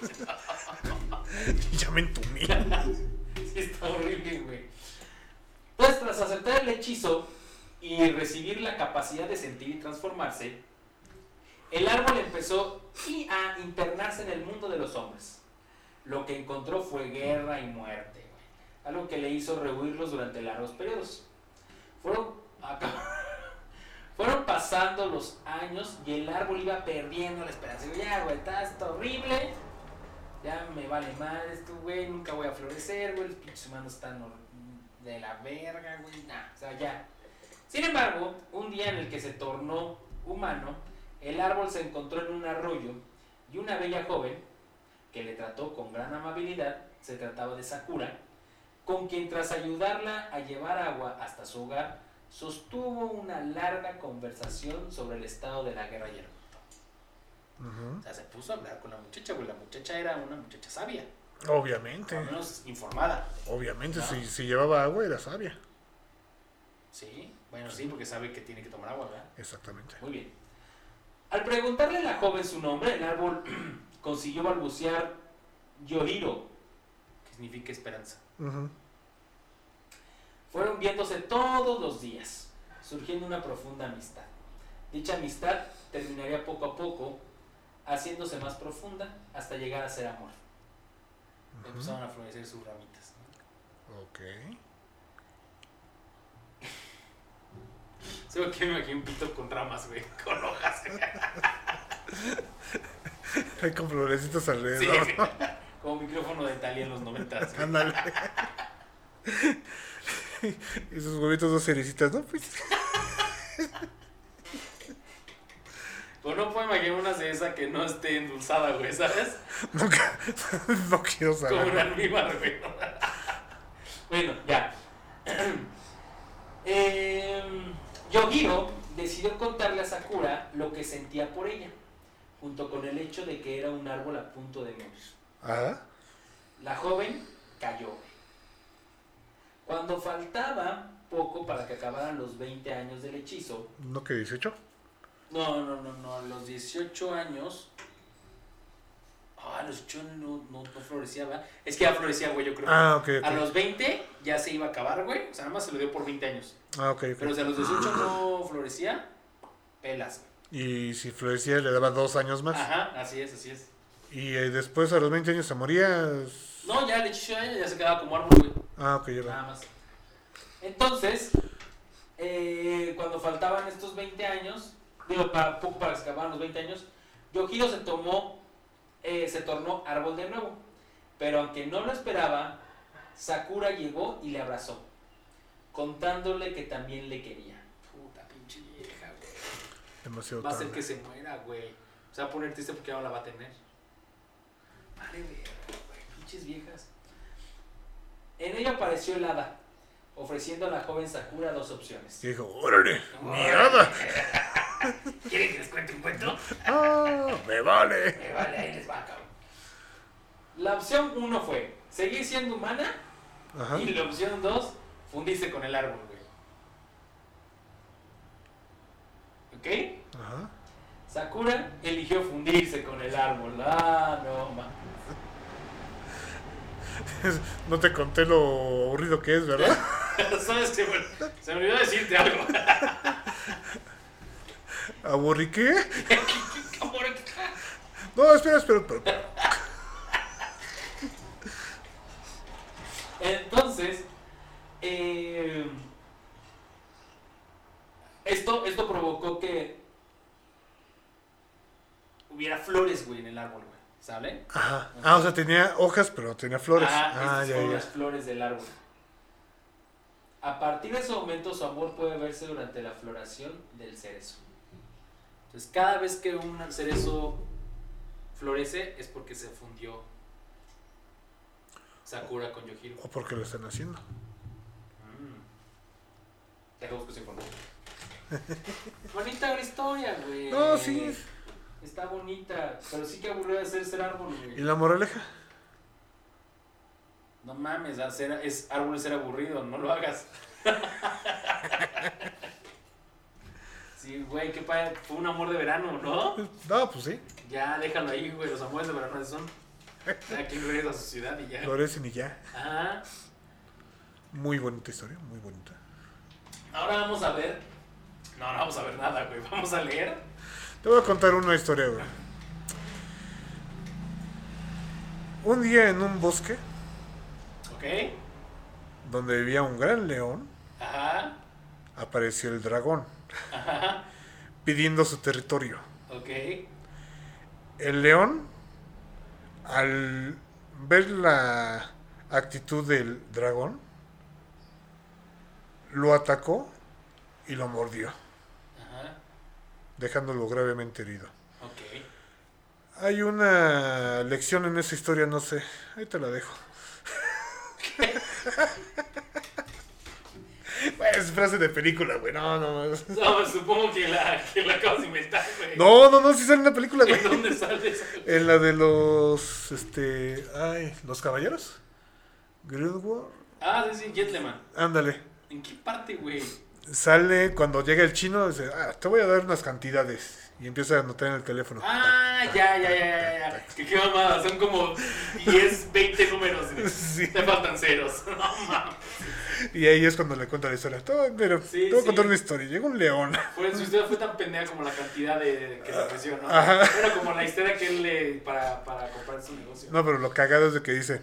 Ya me entumí. Sí, está horrible, güey. Pues tras aceptar el hechizo y recibir la capacidad de sentir y transformarse, el árbol empezó a internarse en el mundo de los hombres. Lo que encontró fue guerra y muerte, güey. Algo que le hizo rehuirlos durante largos periodos. Fueron, pasando los años y el árbol iba perdiendo la esperanza. Ya, güey, está, horrible. Ya me vale mal esto, güey. Nunca voy a florecer, güey. Los pinches humanos están de la verga, güey. Nah, o sea, ya. Sin embargo, un día en el que se tornó humano, el árbol se encontró en un arroyo y una bella joven, que le trató con gran amabilidad, se trataba de Sakura, con quien tras ayudarla a llevar agua hasta su hogar, sostuvo una larga conversación sobre el estado de la guerra y el Ujú. o sea, se puso a hablar con la muchacha, güey. La muchacha era una muchacha sabia, Obviamente, al menos informada. obviamente, No. si, si llevaba agua era sabia. Sí, bueno, sí, porque sabe que tiene que tomar agua, ¿verdad? Exactamente. Muy bien. Al preguntarle a la joven su nombre, el árbol consiguió balbucear Yohiro, que significa esperanza. Fueron viéndose todos los días, surgiendo una profunda amistad. Dicha amistad terminaría poco a poco, haciéndose más profunda hasta llegar a ser amor. Empezaron a florecer sus ramitas. ¿no? Ok. Solo que me imagino un pito con ramas, güey, con hojas. Hay con florecitas Sí, alrededor. güey. Como micrófono de Italia en los noventas. güey. Ándale. y sus huevitos dos cerecitas, ¿no? Pues. Pero no puedo imaginar una cereza que no esté endulzada, güey, ¿sabes? Nunca. no quiero Como un saber. almíbar, güey. bueno, ya. Em, Yohiro decidió contarle a Sakura lo que sentía por ella, junto con el hecho de que era un árbol a punto de morir. Ajá. La joven cayó. Cuando faltaba poco para que acabaran los 20 años del hechizo, ¿No que 18? no, no, no, no, a los 18 años. Ah, a los 18 no, no, no florecía, ¿verdad? Es que ya florecía, güey, yo creo. Ah, ok, A ok. los 20 ya se iba a acabar, güey. O sea, nada más se lo dio por 20 años. Ah, ok, ok. Pero si a los 18 no florecía, pelas. Y si florecía le daba dos años más. Ajá, así es, así es. Y eh, después a los 20 años se moría. No, ya el hechizo ya, ya se quedaba como árbol, güey. Ah, ok, ya va. Nada más. Entonces, eh, cuando faltaban estos 20 años, digo, para, poco para que se acabaran los 20 años, Yohiro se tomó, eh, se tornó árbol de nuevo. Pero aunque no lo esperaba, Sakura llegó y le abrazó, contándole que también le quería. Puta pinche. Demasiado Va a ser que se muera, güey. Se va a poner triste porque ya no la va a tener. Vale, güey. Pinches viejas. En ello apareció el hada, ofreciendo a la joven Sakura dos opciones. Y dijo, órale, mierda. ¿Quieren que les cuente un cuento? Ah, me vale. Me vale, ahí les va, cabrón. La opción uno fue seguir siendo humana Ajá. y la opción dos, fundirse con el árbol, güey. ¿Ok? Ajá. Sakura eligió fundirse con el árbol. Ah, no, ma. No te conté lo aburrido que es, ¿verdad? ¿Sabes qué? Bueno, se me olvidó decirte algo. ¿Aburrí que- No, espera, espera. espera. Entonces, eh, esto, esto provocó que hubiera flores, güey, en el árbol, güey. ¿Sale? Ajá. Ah, o sea, tenía hojas, pero tenía flores. Ah, Ah, ya, ya. las flores del árbol. A partir de ese momento, su amor puede verse durante la floración del cerezo. Entonces, cada vez que un cerezo florece es porque se fundió Sakura con Yohiro. O porque lo están haciendo. Mm. Deja busco esa información. bonita la historia, güey. No, sí. Está bonita, pero sí que aburrido de ser ser árbol, ¿Y la moraleja? No mames, hacer, es árbol ser aburrido, no lo hagas. sí, güey, qué padre. Fue un amor de verano, ¿no? No, pues sí. Ya, déjalo ahí, güey. Los amores de verano son. Aquí regresa a su ciudad y ya. Florecen y ya. Ajá. Muy bonita historia, muy bonita. Ahora vamos a ver. No, no vamos a ver nada, güey. Vamos a leer. Te voy a contar una historia, güey. Un día en un bosque ¿Ok? donde vivía un gran león, Ajá. apareció el dragón Ajá. pidiendo su territorio. Ok. El león, al ver la actitud del dragón, lo atacó y lo mordió. Dejándolo gravemente herido. Ok. Hay una lección en esa historia, no sé, ahí te la dejo. Bueno, es frase de película, güey. No, no, no. No, supongo que la, que la acabas de inventar, güey. No, no, no, sí sale en la película, güey. ¿En dónde sale eso? En la de los. Este. Ay, los caballeros. Grindelwald. Ah, sí, sí, Gentleman. Ándale. ¿En qué parte, güey? Sale cuando llega el chino, dice, ah, te voy a dar unas cantidades. Y empieza a anotar en el teléfono. Ah, ya, ya, ya, ya, ya. Que qué mamada, son como 10, 20 números. Sí. Te faltan ceros. No mames. Y ahí es cuando le cuenta la historia. Todo, pero Sí, te voy a sí. contar una historia. Llega un león. Fue, su historia fue tan pendeja como la cantidad de que le ofreció, ¿no? Ajá. Era como la historia que él le. para, para comprar su negocio. No, pero lo cagado es de que dice,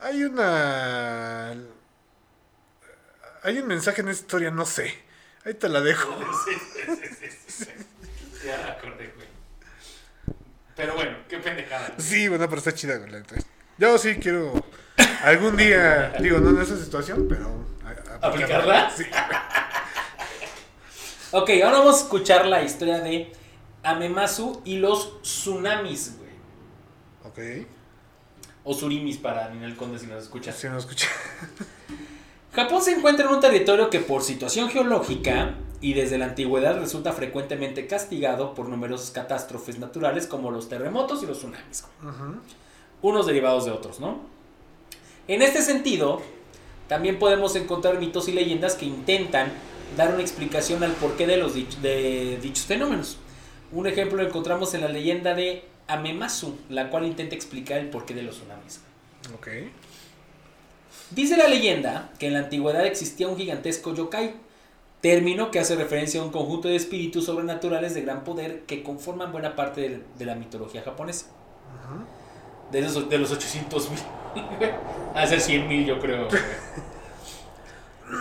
hay una... Hay un mensaje en esta historia, no sé. Ahí te la dejo. Sí, sí, sí, sí, sí, sí. Ya la acordé, güey. Pero bueno, qué pendejada. Sí, bueno, pero está chida, güey. Yo sí quiero algún día, digo, no en esa situación, pero... a- ¿Aplicarla? Sí. Ok, ahora vamos a escuchar la historia de Amemasu y los tsunamis, güey. Ok. O surimis para Ninel Conde si nos escuchas. Si no escucha. Japón se encuentra en un territorio que por situación geológica y desde la antigüedad resulta frecuentemente castigado por numerosas catástrofes naturales como los terremotos y los tsunamis. Unos derivados de otros, ¿no? En este sentido, también podemos encontrar mitos y leyendas que intentan dar una explicación al porqué de, los dich- de dichos fenómenos. Un ejemplo lo encontramos en la leyenda de Amemasu, la cual intenta explicar el porqué de los tsunamis. Ok. Dice la leyenda que en la antigüedad existía un gigantesco yokai, término que hace referencia a un conjunto de espíritus sobrenaturales de gran poder que conforman buena parte de, de la mitología japonesa. De, esos, de los 800 mil. ser 100 mil, yo creo.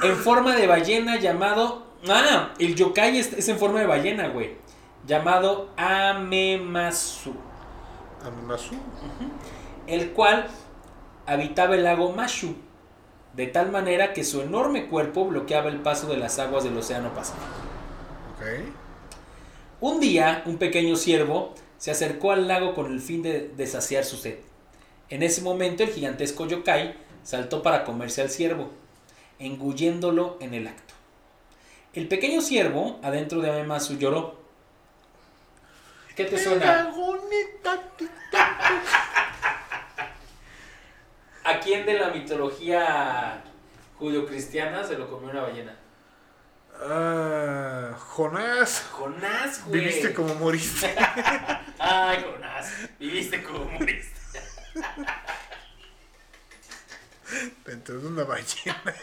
en forma de ballena llamado. Ah, el yokai es, es en forma de ballena, güey. Llamado Amemasu. Amemasu. el cual habitaba el lago Mashu, de tal manera que su enorme cuerpo bloqueaba el paso de las aguas del Océano Pacífico. Un día, un pequeño ciervo se acercó al lago con el fin de, de saciar su sed. En ese momento, el gigantesco yokai saltó para comerse al ciervo, engulléndolo en el acto. El pequeño ciervo, adentro de Amemasu, lloró. ¿Qué te suena? ¿A quién de la mitología judio-cristiana se lo comió una ballena? Ah, Jonás. Jonás, güey. Viviste como moriste. Ay, Jonás, viviste como moriste. Dentro de una ballena.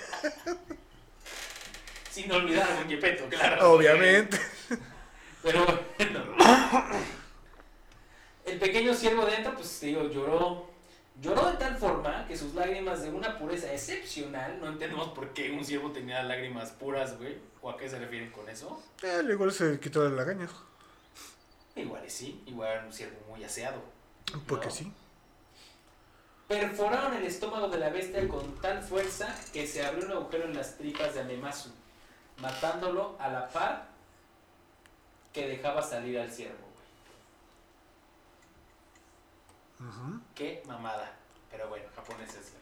Sin olvidar a Yepeto, claro. Obviamente. Pero bueno. El pequeño ciervo adentro, pues te digo, lloró. Lloró de tal forma que sus lágrimas de una pureza excepcional, no entendemos por qué un ciervo tenía lágrimas puras, güey, o a qué se refieren con eso. Eh, igual se quitó de lagañas. Igual y sí, igual era un ciervo muy aseado. Porque No. sí. Perforaron el estómago de la bestia con tal fuerza que se abrió un agujero en las tripas de Amemasu, matándolo a la par que dejaba salir al ciervo. Güey. Ujú. Qué mamada. Pero bueno, japoneses.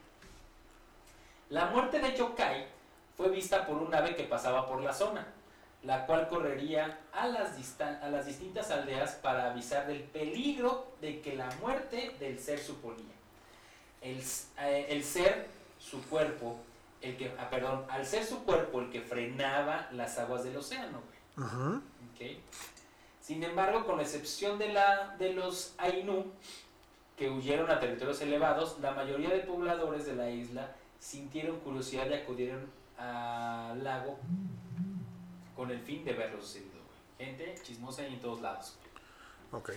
La muerte de Yokai fue vista por un ave que pasaba por la zona, la cual correría a las, a las distintas aldeas para avisar del peligro de que la muerte del ser suponía. El, eh, el ser su cuerpo el que, ah, perdón, al ser su cuerpo el que frenaba las aguas del océano, güey. Ujú. ¿ok? Sin embargo, con excepción de, la, de los Ainu, que huyeron a territorios elevados, la mayoría de pobladores de la isla sintieron curiosidad y acudieron al lago con el fin de ver lo sucedido. güey. Gente chismosa en todos lados. Ok.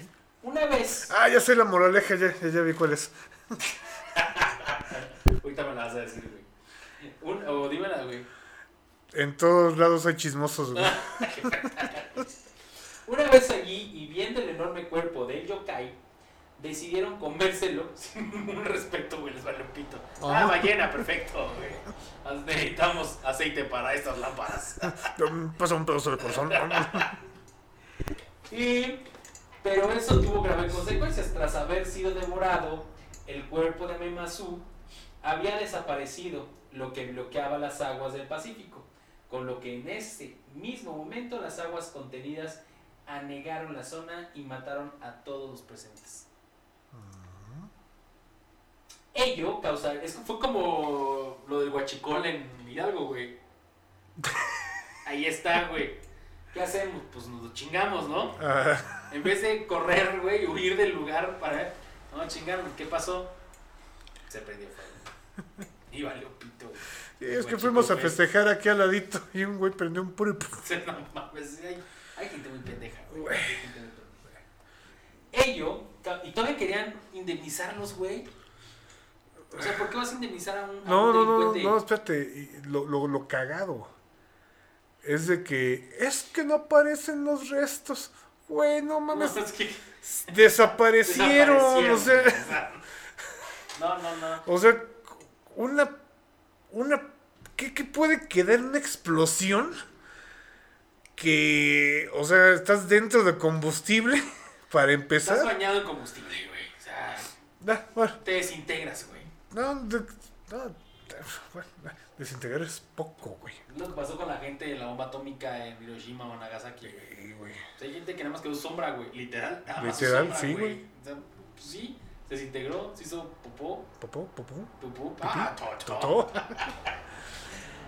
Una vez, Ah, ya sé la moraleja, ya, ya, ya vi cuál es. ahorita me la vas a decir, güey. Un- o dímela, güey. En todos lados hay chismosos, güey. Una vez allí y viendo el enorme cuerpo del yokai, decidieron comérselo sin ningún respeto, güey, les vale un pito. Ah, Ah. ballena, perfecto, güey. Necesitamos aceite para estas lámparas. Pasa un pedazo de corazón. Y, pero eso tuvo graves consecuencias. Tras haber sido devorado, el cuerpo de Memasu había desaparecido, lo que bloqueaba las aguas del Pacífico, con lo que en ese mismo momento las aguas contenidas anegaron la zona y mataron a todos los presentes. Ello causa, es, fue como lo del huachicol en Hidalgo, güey. Ahí está, güey. ¿Qué hacemos? Pues nos lo chingamos, ¿no? Ah, En vez de correr, güey, huir del lugar para. No, chingaron, ¿qué pasó? Se prendió fuego. Y valió pito, güey. sí, es que Guachicol fuimos a Fest. festejar aquí al ladito y un güey prendió un puro. No mames, hay, hay gente muy pendeja, güey. Güey. Ello, y todavía querían indemnizarlos, güey. O sea, ¿por qué vas a indemnizar a un, a No, un no, no, no, espérate. Lo, lo, lo cagado es de que es que no aparecen los restos. Güey, no No, mames. es que Desaparecieron. O sea. No, no, no. o sea, una. Una. ¿Qué, qué puede quedar? ¿Una explosión? Que. O sea, estás dentro de combustible para Estás empezar. bañado en combustible, güey. O sea, Ah, bueno, te desintegras, güey. No, de- no, bueno, desintegrar es poco, güey. Lo que pasó con la gente de la bomba atómica en Hiroshima o Nagasaki, güey. Sí, güey. O sea, hay gente que nada más quedó sombra, güey. Literal. Nada más su Literal, sombra, sí, güey. O sea, pues sí, se desintegró, se hizo popó, Popó, popó. Pipí, Ah, totó.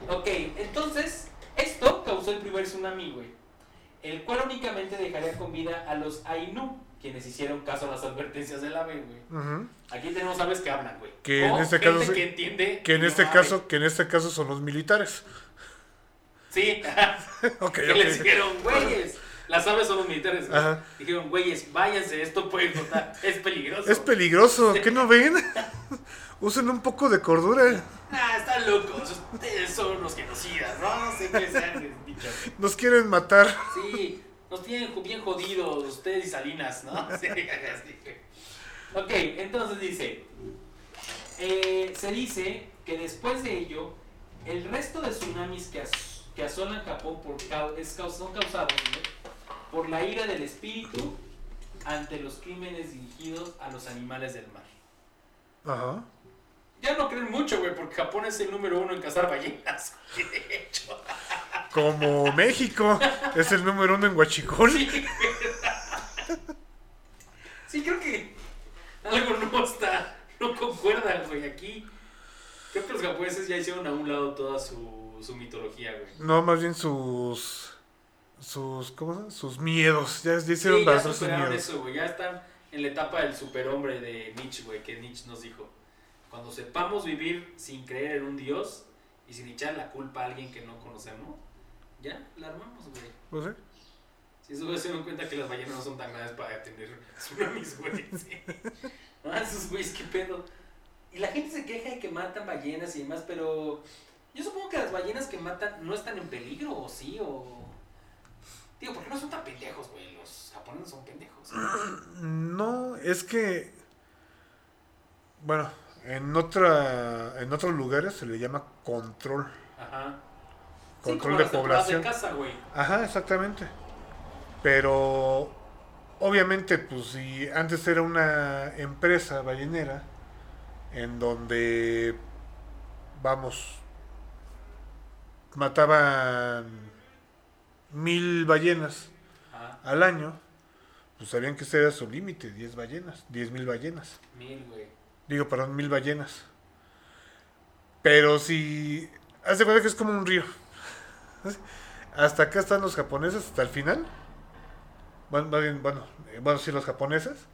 Ok, entonces, esto causó el primer tsunami, güey. El cual únicamente dejaría con vida a los Ainu, quienes hicieron caso a las advertencias del ave, güey. Aquí tenemos aves que hablan, güey. Que en O este gente caso- que entiende. Que en este idioma caso, que en este caso son los militares. ave. Sí, Ok, que les dijeron, güeyes. Las aves son los militares. güey. Dijeron, güeyes, váyanse, esto puede explotar. Es peligroso. Es peligroso, ¿qué no ven? Usen un poco de cordura. Ah, están locos. Ustedes son los genocidas, ¿no? No sé qué sean dicho. Nos quieren matar. Sí, nos tienen bien jodidos ustedes y Salinas, ¿no? Sí, así. Ok, entonces dice, eh, se dice que después de ello, el resto de tsunamis que, as- que asolan Japón por es son causados ¿no? por la ira del espíritu ante los crímenes dirigidos a los animales del mar. Ajá. Ya no creen mucho, güey, porque Japón es el número uno en cazar ballenas. De hecho. Como México es el número uno en Huachicol. Sí, Sí, creo que algo no está, no concuerda, güey. Aquí creo que los japoneses ya hicieron a un lado toda su, su mitología, güey. No, más bien sus. Sus. ¿Cómo? Sus miedos. Ya, ya hicieron Sí, ya sus miedos. eso, güey. Ya están en la etapa del superhombre de Nietzsche, güey, que Nietzsche nos dijo. Cuando sepamos vivir sin creer en un dios y sin echar la culpa a alguien que no conocemos, ya la armamos, güey. No sé. Si esos güeyes se dan cuenta que las ballenas no son tan grandes para detener tsunamis, güey. Sí. Ah, esos güeyes, qué pedo. Y la gente se queja de que matan ballenas y demás, pero yo supongo que las ballenas que matan no están en peligro, o sí, o. Digo, ¿por qué no son tan pendejos, güey? Los japoneses son pendejos. No, es que. Bueno, en otra. En otros lugares se le llama control. Ajá. Control de población. de caza, güey. Ajá, exactamente. Pero obviamente, pues si antes era una empresa ballenera en donde, vamos, mataban mil ballenas Ajá. al año, pues sabían que ese era su límite, 10 ballenas, 10 mil ballenas. Mil, güey. Digo, perdón, mil ballenas. Pero si. Haz de cuenta que es como un río. Hasta acá están los japoneses, hasta el final. Bueno, bueno, eh, bueno, sí, los japoneses.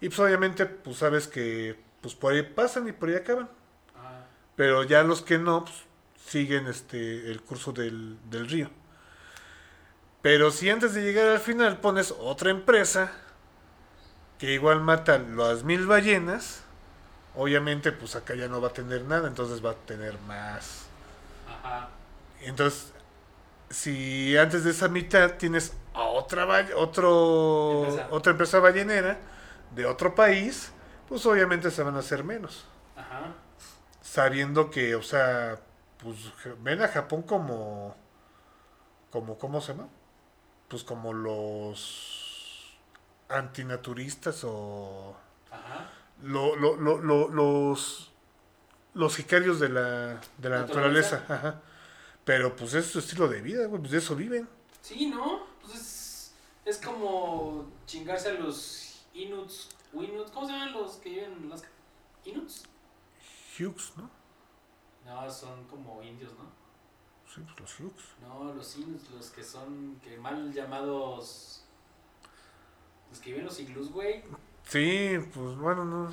Y pues obviamente, pues sabes que pues por ahí pasan y por ahí acaban. Ah, Pero ya los que no, pues, siguen este el curso del, del río. Pero si antes de llegar al final pones otra empresa que igual mata las mil ballenas, obviamente pues acá ya no va a tener nada, entonces va a tener más. ajá. Entonces, si antes de esa mitad tienes a otra otro, Empresa. otra empresa ballenera de otro país, pues obviamente se van a hacer menos. Ajá. Sabiendo que, o sea, pues ven a Japón como, como, ¿cómo se llama? Pues como los antinaturistas o Ajá. lo- lo- lo- lo- los los sicarios de la, de la Naturaleza. naturaleza. Ajá. Pero pues es su estilo de vida, güey, pues de eso viven. Sí, ¿no? Pues es, es como chingarse a los Inuts. Inuts ¿Cómo se llaman los que viven en Alaska? ¿Inuts? Hughes, ¿no? No, son como indios, ¿no? Sí, pues los Hughes. No, los Inuts, los que son que mal llamados. Los que viven en los iglús, güey. Sí, pues bueno, no.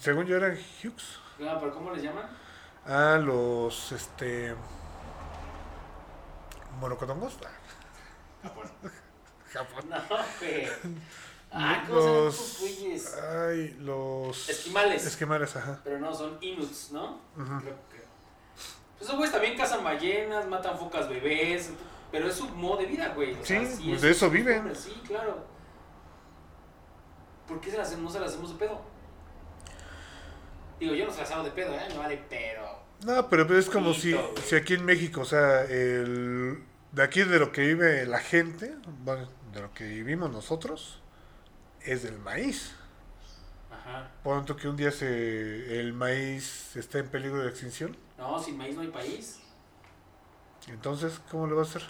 Según yo eran Hughes. No, pero ¿cómo les llaman? Ah, los, este... Monocotongos. Japón. Japón. No, güey. Ah, ¿cómo Los... güeyes? Ay, los... Esquimales. Esquimales, ajá. Pero no, son Inuts, ¿no? Ujú. Creo que. Pues esos güeyes también cazan ballenas, matan focas bebés. Pero es su modo de vida, güey. O Sí, sea, pues es de eso viven. Sí, claro. ¿Por qué se las, no se las hacemos de pedo? Digo, yo no se las hago de pedo, ¿eh? Me vale, pero. No, pero es como si, si aquí en México, o sea, el, de aquí de lo que vive la gente, bueno, de lo que vivimos nosotros, es del maíz. Ajá. Por tanto que un día se, el maíz está en peligro de extinción, No, sin maíz no hay país. entonces, ¿cómo le va a hacer?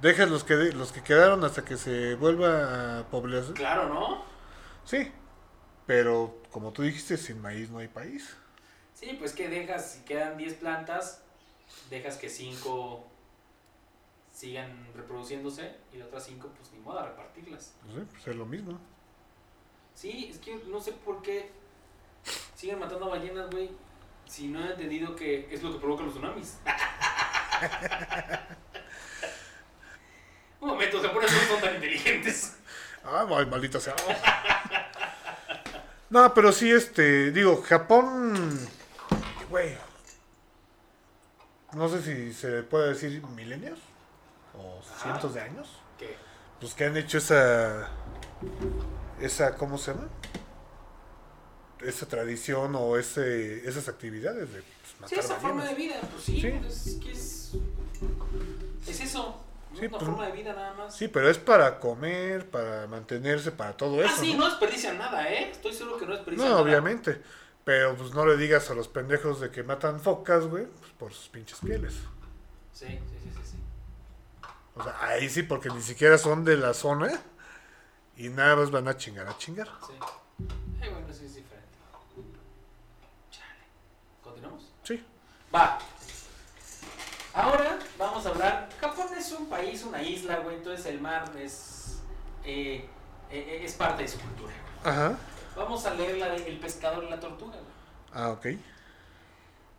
Dejas los que, los que quedaron hasta que se vuelva a población. Claro, ¿no? Sí, pero como tú dijiste, sin maíz no hay país. Sí, pues que dejas, si quedan 10 plantas, dejas que 5 sigan reproduciéndose y las otras 5, pues ni modo a repartirlas. No sé, pues es lo mismo. Sí, es que no sé por qué siguen matando ballenas, güey. Si no he entendido que es lo que provoca los tsunamis. Un momento, se ponen son tan inteligentes. Ah, ay, maldita sea. No, pero sí, este, digo, Japón, güey, no sé si se puede decir milenios o cientos de años, ¿Qué? pues que han hecho esa, esa, ¿cómo se llama? Esa tradición o ese, esas actividades de pues, matar Sí, esa forma de vida, pues sí, Sí. pues, es que es. Es eso. ¿no? Sí, Una pues, forma de vida nada más. Sí, pero es para comer, para mantenerse, para todo eso. ah, sí, ¿no? no desperdician nada, ¿eh? Estoy seguro que no desperdician No, nada. obviamente. Pero pues no le digas a los pendejos de que matan focas, güey, pues, por sus pinches pieles. Sí, sí, sí, sí. sí. O sea, ahí sí, porque ni siquiera son de la zona y nada más van a chingar a chingar. sí. Ay, bueno, sí es diferente. Chale. ¿Continuamos? Sí. Va. Ahora vamos a hablar. Japón es un país, una isla, güey. Entonces el mar es. eh, eh, es parte de su cultura. güey. Ajá. Vamos a leer la de El pescador y la tortuga. Ah, ok.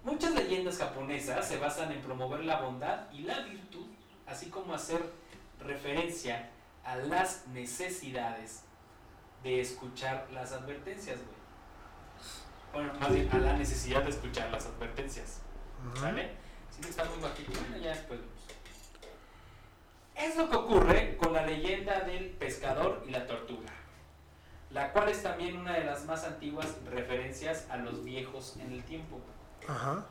Muchas leyendas japonesas se basan en promover la bondad y la virtud, así como hacer referencia a las necesidades de escuchar las advertencias, güey. Bueno, más bien a la necesidad de escuchar las advertencias. Ujú. ¿Sale? Siento que está muy bajito. Bueno, ya después vemos. Es lo que ocurre con la leyenda del pescador y la tortuga, la cual es también una de las más antiguas referencias a los viejos en el tiempo. Ajá.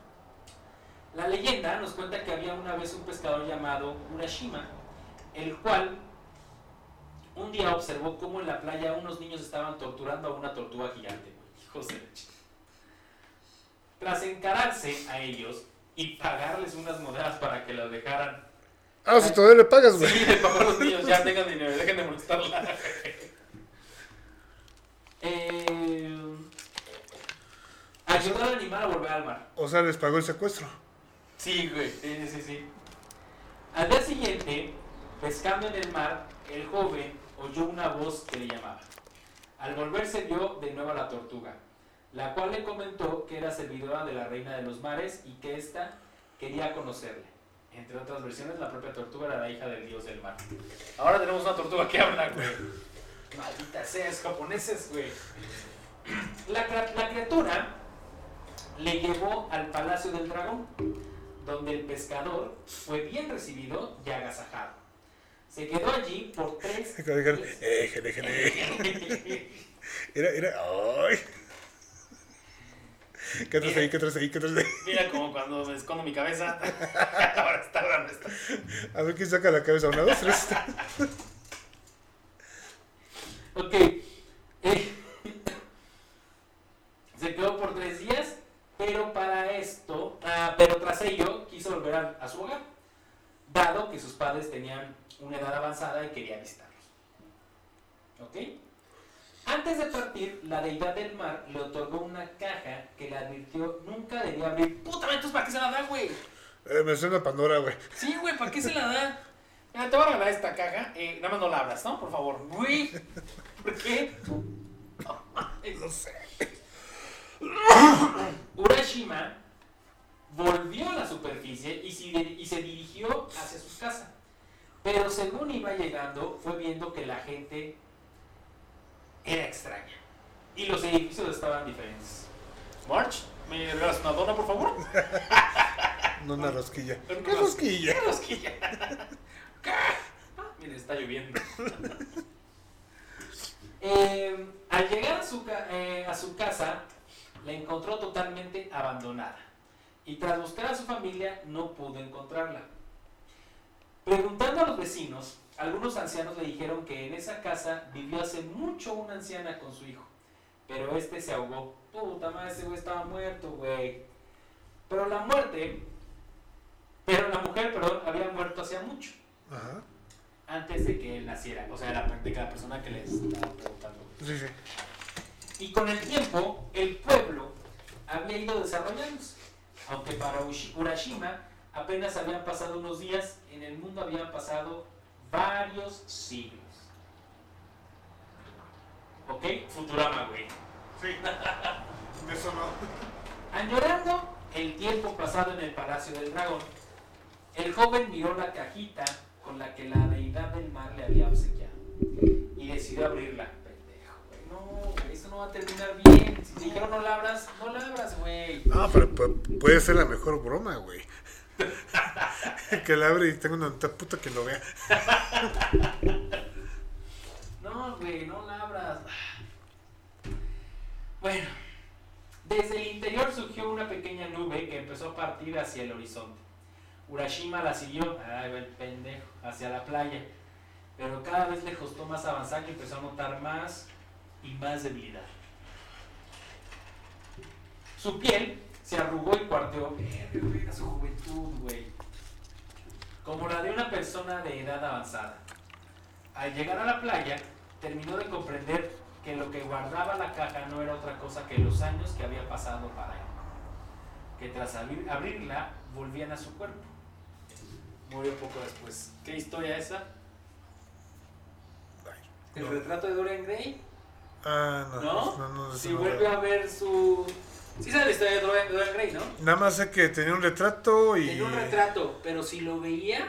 La leyenda nos cuenta que había una vez un pescador llamado Urashima, el cual un día observó cómo en la playa unos niños estaban torturando a una tortuga gigante. güey. Hijos de Tras encararse a ellos y pagarles unas monedas para que los dejaran. Ah, sea, todavía le pagas, güey. Sí, de papá a los niños, ya tengan dinero, dejen de molestarla. Eh, ayudar al animal a volver al mar. O sea, les pagó el secuestro. Sí, güey. Sí, sí, sí. Al día siguiente, pescando en el mar, el joven oyó una voz que le llamaba. Al volverse vio de nuevo a la tortuga, la cual le comentó que era servidora de la reina de los mares y que ésta quería conocerle. Entre otras versiones, la propia tortuga era la hija del dios del mar. Ahora tenemos una tortuga que habla, güey. Maldita sea, es japoneses, güey. La, criatura le llevó al palacio del dragón, donde el pescador fue bien recibido y agasajado. Se quedó allí por tres. Era, era, ay. ¿Qué traes ahí? ¿Qué traes ahí? ¿Qué traes ahí? Mira como cuando me escondo mi cabeza. Ahora está esto. A ver quién saca la cabeza. Una, dos, tres. Ok. Eh, se quedó por tres días, pero para esto, ah, pero tras ello quiso volver a, a su hogar, dado que sus padres tenían una edad avanzada y quería visitarlos. ¿Ok? Antes de partir, la deidad del mar le otorgó una caja que le advirtió nunca debía abrir. Puta, entonces ¿para qué se la da, güey? Eh, me suena Pandora, güey. Sí, güey, ¿para qué se la da? Mira, te voy a regalar esta caja. Eh, nada más no la abras, ¿no? Por favor. Güey, ¿por qué? No sé. Urashima volvió a la superficie y se, y se dirigió hacia su casa. Pero según iba llegando, fue viendo que la gente era extraña. Y los edificios estaban diferentes. March, ¿me regalas una dona, por favor? No una rosquilla. Una ¿Qué ros- rosquilla? ¿Qué rosquilla? ¿Qué? Ah, Mire, está lloviendo. Eh, al llegar a su, eh, a su casa, la encontró totalmente abandonada. Y tras buscar a su familia, no pudo encontrarla. Preguntando a los vecinos, algunos ancianos le dijeron que en esa casa vivió hace mucho una anciana con su hijo. Pero este se ahogó. Puta madre, ese güey estaba muerto, güey. Pero la muerte, pero la mujer, perdón, había muerto hacía mucho Ajá. antes de que él naciera, o sea, la, de cada persona que les estaba preguntando. Sí, sí. Y con el tiempo, el pueblo había ido desarrollándose, aunque para Urashima apenas habían pasado unos días, en el mundo habían pasado varios siglos. ¿Ok? Futurama, güey. Sí. Eso no. Añorando el tiempo pasado en el Palacio del Dragón, el joven miró la cajita con la que la deidad del mar le había obsequiado y decidió abrirla. Pendejo, güey. No, güey, eso no va a terminar bien. Si dijeron no la abras, no la abras, güey. No, pero pu- puede ser la mejor broma, güey. que la abre y tengo una puta que lo vea. No, güey, no la abras. Bueno, desde el interior surgió una pequeña nube que empezó a partir hacia el horizonte. Urashima la siguió, ay, el pendejo, hacia la playa. Pero cada vez le costó más avanzar y empezó a notar más y más debilidad. Su piel se arrugó y cuarteó. Verga, su juventud, güey. Como la de una persona de edad avanzada. Al llegar a la playa, terminó de comprender que lo que guardaba la caja no era otra cosa que los años que había pasado para él. Que tras abrir- abrirla, volvían a su cuerpo. Murió poco después. ¿Qué historia esa? ¿El no. retrato de Dorian Gray? Ah, no. ¿No? no, no, eso si no vuelve a ver su... Sí sabe la historia de Dorian, Dorian Gray, ¿no? Nada más sé que tenía un retrato y. Tenía un retrato, pero si lo veía,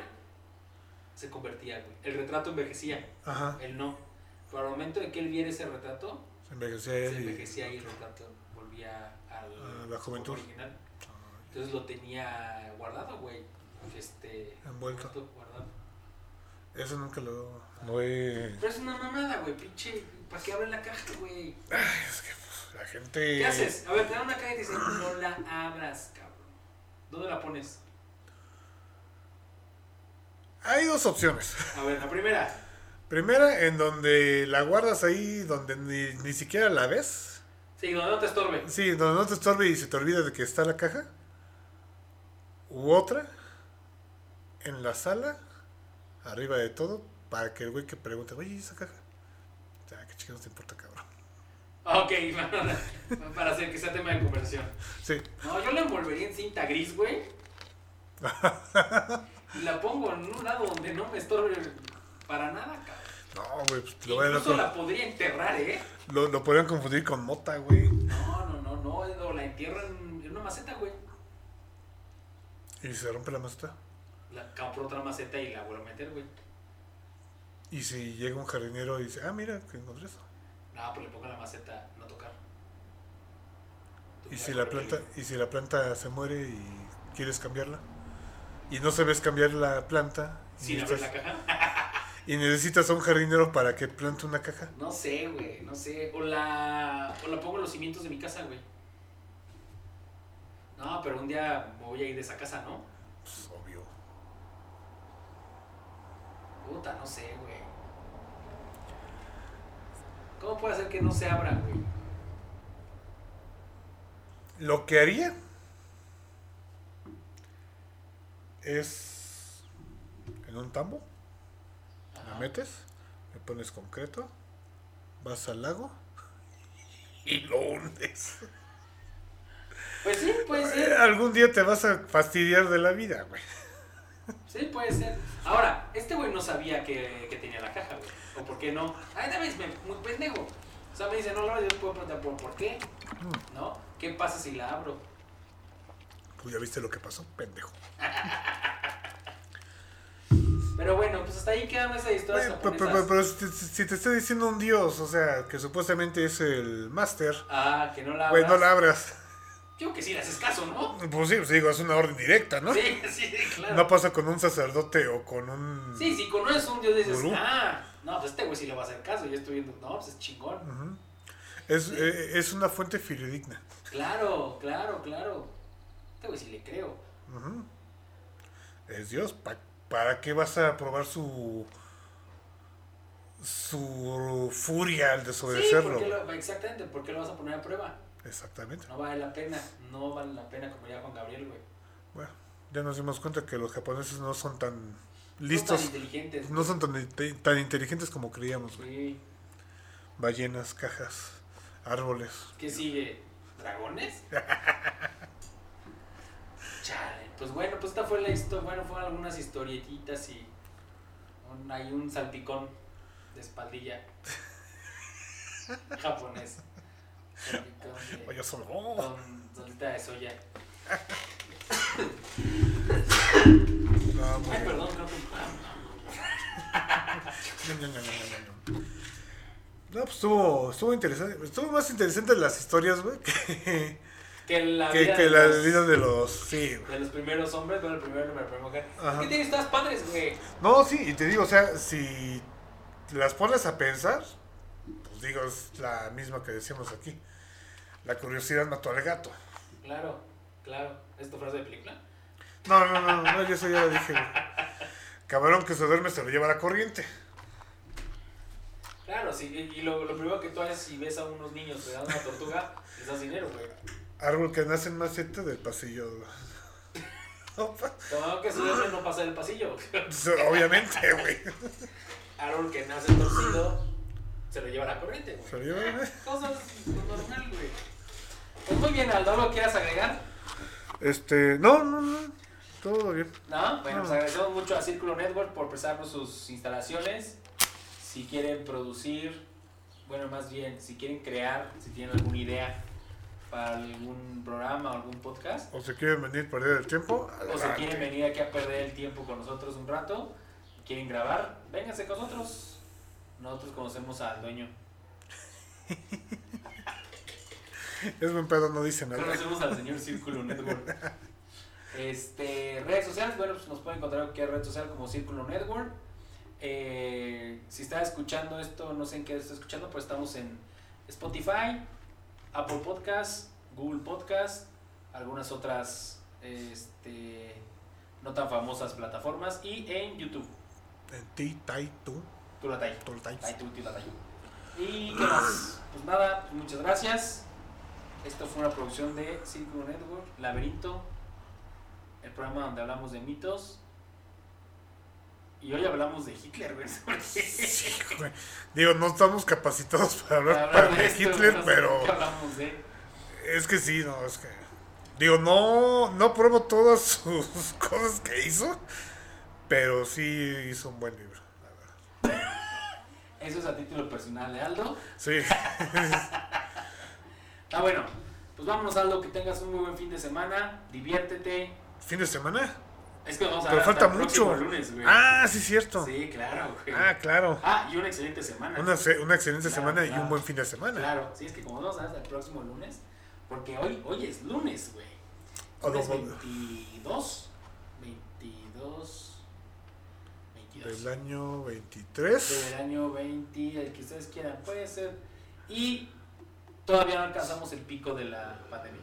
se convertía, güey. El retrato envejecía, Ajá. él no. Pero al momento de que él viera ese retrato, Se envejecía se él y. envejecía y el retrato volvía al A la juventud. original. Entonces lo tenía guardado, güey. Este. Envuelto. muerto, guardado. Eso nunca lo. No he. Pero es una mamada, güey, pinche. ¿Para qué abren la caja, güey? Es que la gente. ¿Qué haces? A ver, te dan una caja y te dicen, no la abras, cabrón. ¿Dónde la pones? Hay dos opciones. A ver, la primera. Primera, en donde la guardas ahí, donde ni, ni siquiera la ves. Sí, donde no te estorbe. Sí, donde no te estorbe y se te olvida de que está la caja. U otra, en la sala, arriba de todo, para que el güey que pregunte, oye, ¿y esa caja? Ya, qué chingados te importa. Ok, para, hacer que sea tema de conversación. Sí, No, yo la envolvería en cinta gris, güey. y la pongo en un lado donde no me estorbe para nada, cabrón. No, güey, pues lo Incluso la podría enterrar, ¿eh? Lo, lo podrían confundir con mota, güey. No, no, no, no, o la entierro en, en una maceta, güey. Y se rompe la maceta. La compro otra maceta y la vuelvo a meter, güey. Y si llega un jardinero y dice, ah, mira, que encontré eso. No, pues le pongo la maceta, no tocar. Y si la planta, y si la planta se muere y quieres cambiarla. Y no sabes cambiar la planta. y Sin abrir necesitas- la caja. Y necesitas a un jardinero para que plante una caja. No sé, güey, no sé. O la, o la pongo en los cimientos de mi casa, güey. No, pero un día me voy a ir de esa casa, ¿no? Pues obvio. Puta, no sé, güey. ¿Cómo puede ser que no se abra, güey? Lo que haría es en un tambo, la metes, le pones concreto, vas al lago y lo hundes. Pues sí, Eh, ser. Algún día te vas a fastidiar de la vida, güey. Sí, puede ser. Ahora, este güey no sabía que, que tenía la caja, güey. ¿O por qué no? Ay, dame, me, muy pendejo. O sea, me dice, no, no, yo puedo preguntar por, por qué. ¿No? ¿Qué pasa si la abro? Pues ya viste lo que pasó, pendejo. Pero bueno, pues hasta ahí quedan esas historias Güey, pero, pero- pero si, te, si te está diciendo un dios, o sea, que supuestamente es el máster, Ah, que no la güey, abras. no la abras. Yo que sí le haces caso, ¿no? Pues sí, pues digo, es una orden directa, ¿no? Sí, sí, claro. No pasa con un sacerdote o con un... Sí, si conoces un dios dices, Gurú. ah, no, pues este güey sí le va a hacer caso. Yo estoy viendo, no, pues es chingón. Ujú. Es, eh, es una fuente fidedigna. Claro, claro, claro. Este güey sí le creo. Ujú. Es Dios. ¿pa- ¿Para qué vas a probar su su furia al Sí, desobedecerlo? porque lo, exactamente, porque lo vas a poner a prueba. Exactamente. No vale la pena, no vale la pena como ya Juan Gabriel, güey. Bueno, ya nos dimos cuenta que los japoneses no son tan No listos, tan inteligentes. no son tan, tan inteligentes como creíamos. güey. Sí. Ballenas, cajas, árboles. ¿Qué sigue? ¿Dragones? Chale. Pues bueno, pues esta fue la historia. Bueno, fueron algunas historietitas y un, hay un salpicón de espaldilla japonés. Vaya solo. con solita de soya. No, muy Ay, perdón, creo que. No, no, no, no, no, no. No, pues estuvo, estuvo interesante. Estuvo más interesante las historias, güey, que, Que la que, vida que de la los- vida de los. Sí, güey. de los primeros hombres, bueno, el primero y la primera mujer. Ajá. Que tienes todas padres, güey. No, sí, y te digo, o sea, si las pones a pensar, pues digo, es la misma que decíamos aquí. La curiosidad mató al gato. Claro, claro. ¿Es tu frase de película? No, no, no, no, yo eso ya lo dije. güey. Cabrón que se duerme se lo lleva la corriente. Claro, sí. Y lo, lo primero que tú haces si ves a unos niños te dan una tortuga, les das dinero, güey. Árbol que nace en maceta del pasillo. No, que se duerme no pasa del pasillo. Obviamente, güey. Árbol que nace torcido, se lo lleva la corriente, Se güey. lo lleva, ¿eh? Cosas normal, güey. Pues muy bien, Aldo, ¿algo quieras agregar? Este, no, no, no. Todo bien. No, bueno, No. pues agradecemos mucho a Círculo Network por prestarnos sus instalaciones. Si quieren producir, bueno, más bien, si quieren crear, si tienen alguna idea para algún programa o algún podcast, O se quieren venir a perder el tiempo. o si adelante. quieren venir aquí a perder el tiempo con nosotros un rato, quieren grabar, vénganse con nosotros. Nosotros conocemos al dueño. Es buen pedo, no dice nada. Conocemos al señor Círculo Network. Este, redes sociales, bueno, pues nos pueden encontrar en cualquier red social como Círculo Network. Eh, si está escuchando esto, no sé en qué está escuchando, pues estamos en Spotify, Apple Podcast, Google Podcast, algunas otras este, no tan famosas plataformas y en YouTube. En ti, tai, tú, tú, tai. Ay, tú, Turatay. Y qué más, pues nada, pues muchas gracias. Esto fue una producción de Círculo Network, Laberinto, el programa donde hablamos de mitos. Y hoy hablamos de Hitler, güey. Sí, güey. Digo, no estamos capacitados para hablar, Para de esto, Hitler, no pero hablamos de. es que sí, no, es que Digo, no, no pruebo todas sus cosas que hizo, pero sí hizo un buen libro. la verdad. Eso es a título personal de Aldo. Sí. Ah, bueno, pues vámonos Aldo, que tengas un muy buen fin de semana, diviértete. ¿Fin de semana? Es que vamos a Pero falta mucho. lunes, güey. Ah, sí, cierto. Sí, claro, güey. Ah, claro. Ah, y una excelente semana. Una, se- una excelente Claro, semana y un buen fin de semana. Claro, sí, es que como vamos a hasta el próximo lunes, porque hoy, hoy es lunes, güey. Lunes no, 22, 22, 22. Del año 23. Del año 20, el que ustedes quieran, puede ser. Y todavía no alcanzamos el pico de la pandemia.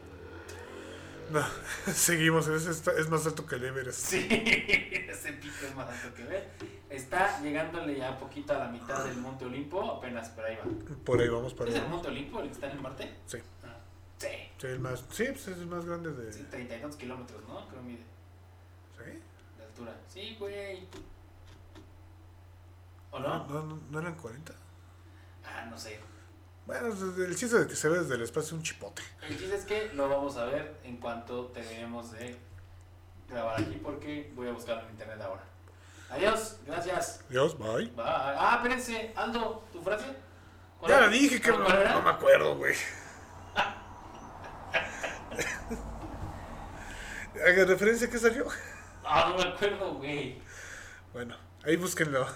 No, seguimos, es, es más alto que el Everest. Sí, ese pico es más alto que ver. Está llegándole ya poquito a la mitad del Monte Olimpo, apenas, pero ahí va. Por ahí vamos para ¿Es el. Monte Olimpo el que está en Marte? Sí, Ah, sí. sí, el más, sí, pues es el más grande de. Sí, Sí. 30 y tantos kilómetros, ¿no? Creo mide de altura. Sí, güey. ¿O No, no? no, no, ¿no eran 40. Ah, no sé. Bueno, el chiste de que se ve desde el espacio es un chipote. El chiste es que lo vamos a ver en cuanto terminemos de grabar aquí porque voy a buscarlo en internet ahora. Adiós, gracias. Dios, bye. Bye. Ah, espérense, Aldo, ¿tu frase? ¿Cuál Ya era? la dije que no, no me acuerdo, güey. ¿Haga referencia a qué salió? Ah, no me acuerdo, güey. Bueno, ahí búsquenlo.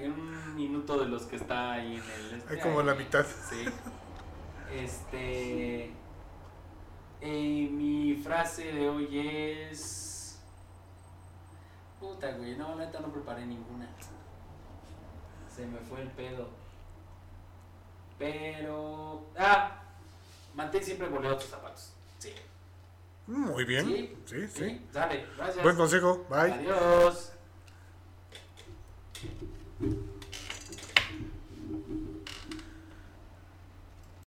Un minuto de los que está ahí en el... Hay como la mitad. Sí. Este. eh, mi frase de hoy es. Puta, güey. No, la neta no preparé ninguna. Se me fue el pedo. Pero. Ah, mantén siempre boleados tus zapatos. Sí. Muy bien. Sí, Sí, sí. Dale, gracias. Buen consejo. Bye. Adiós.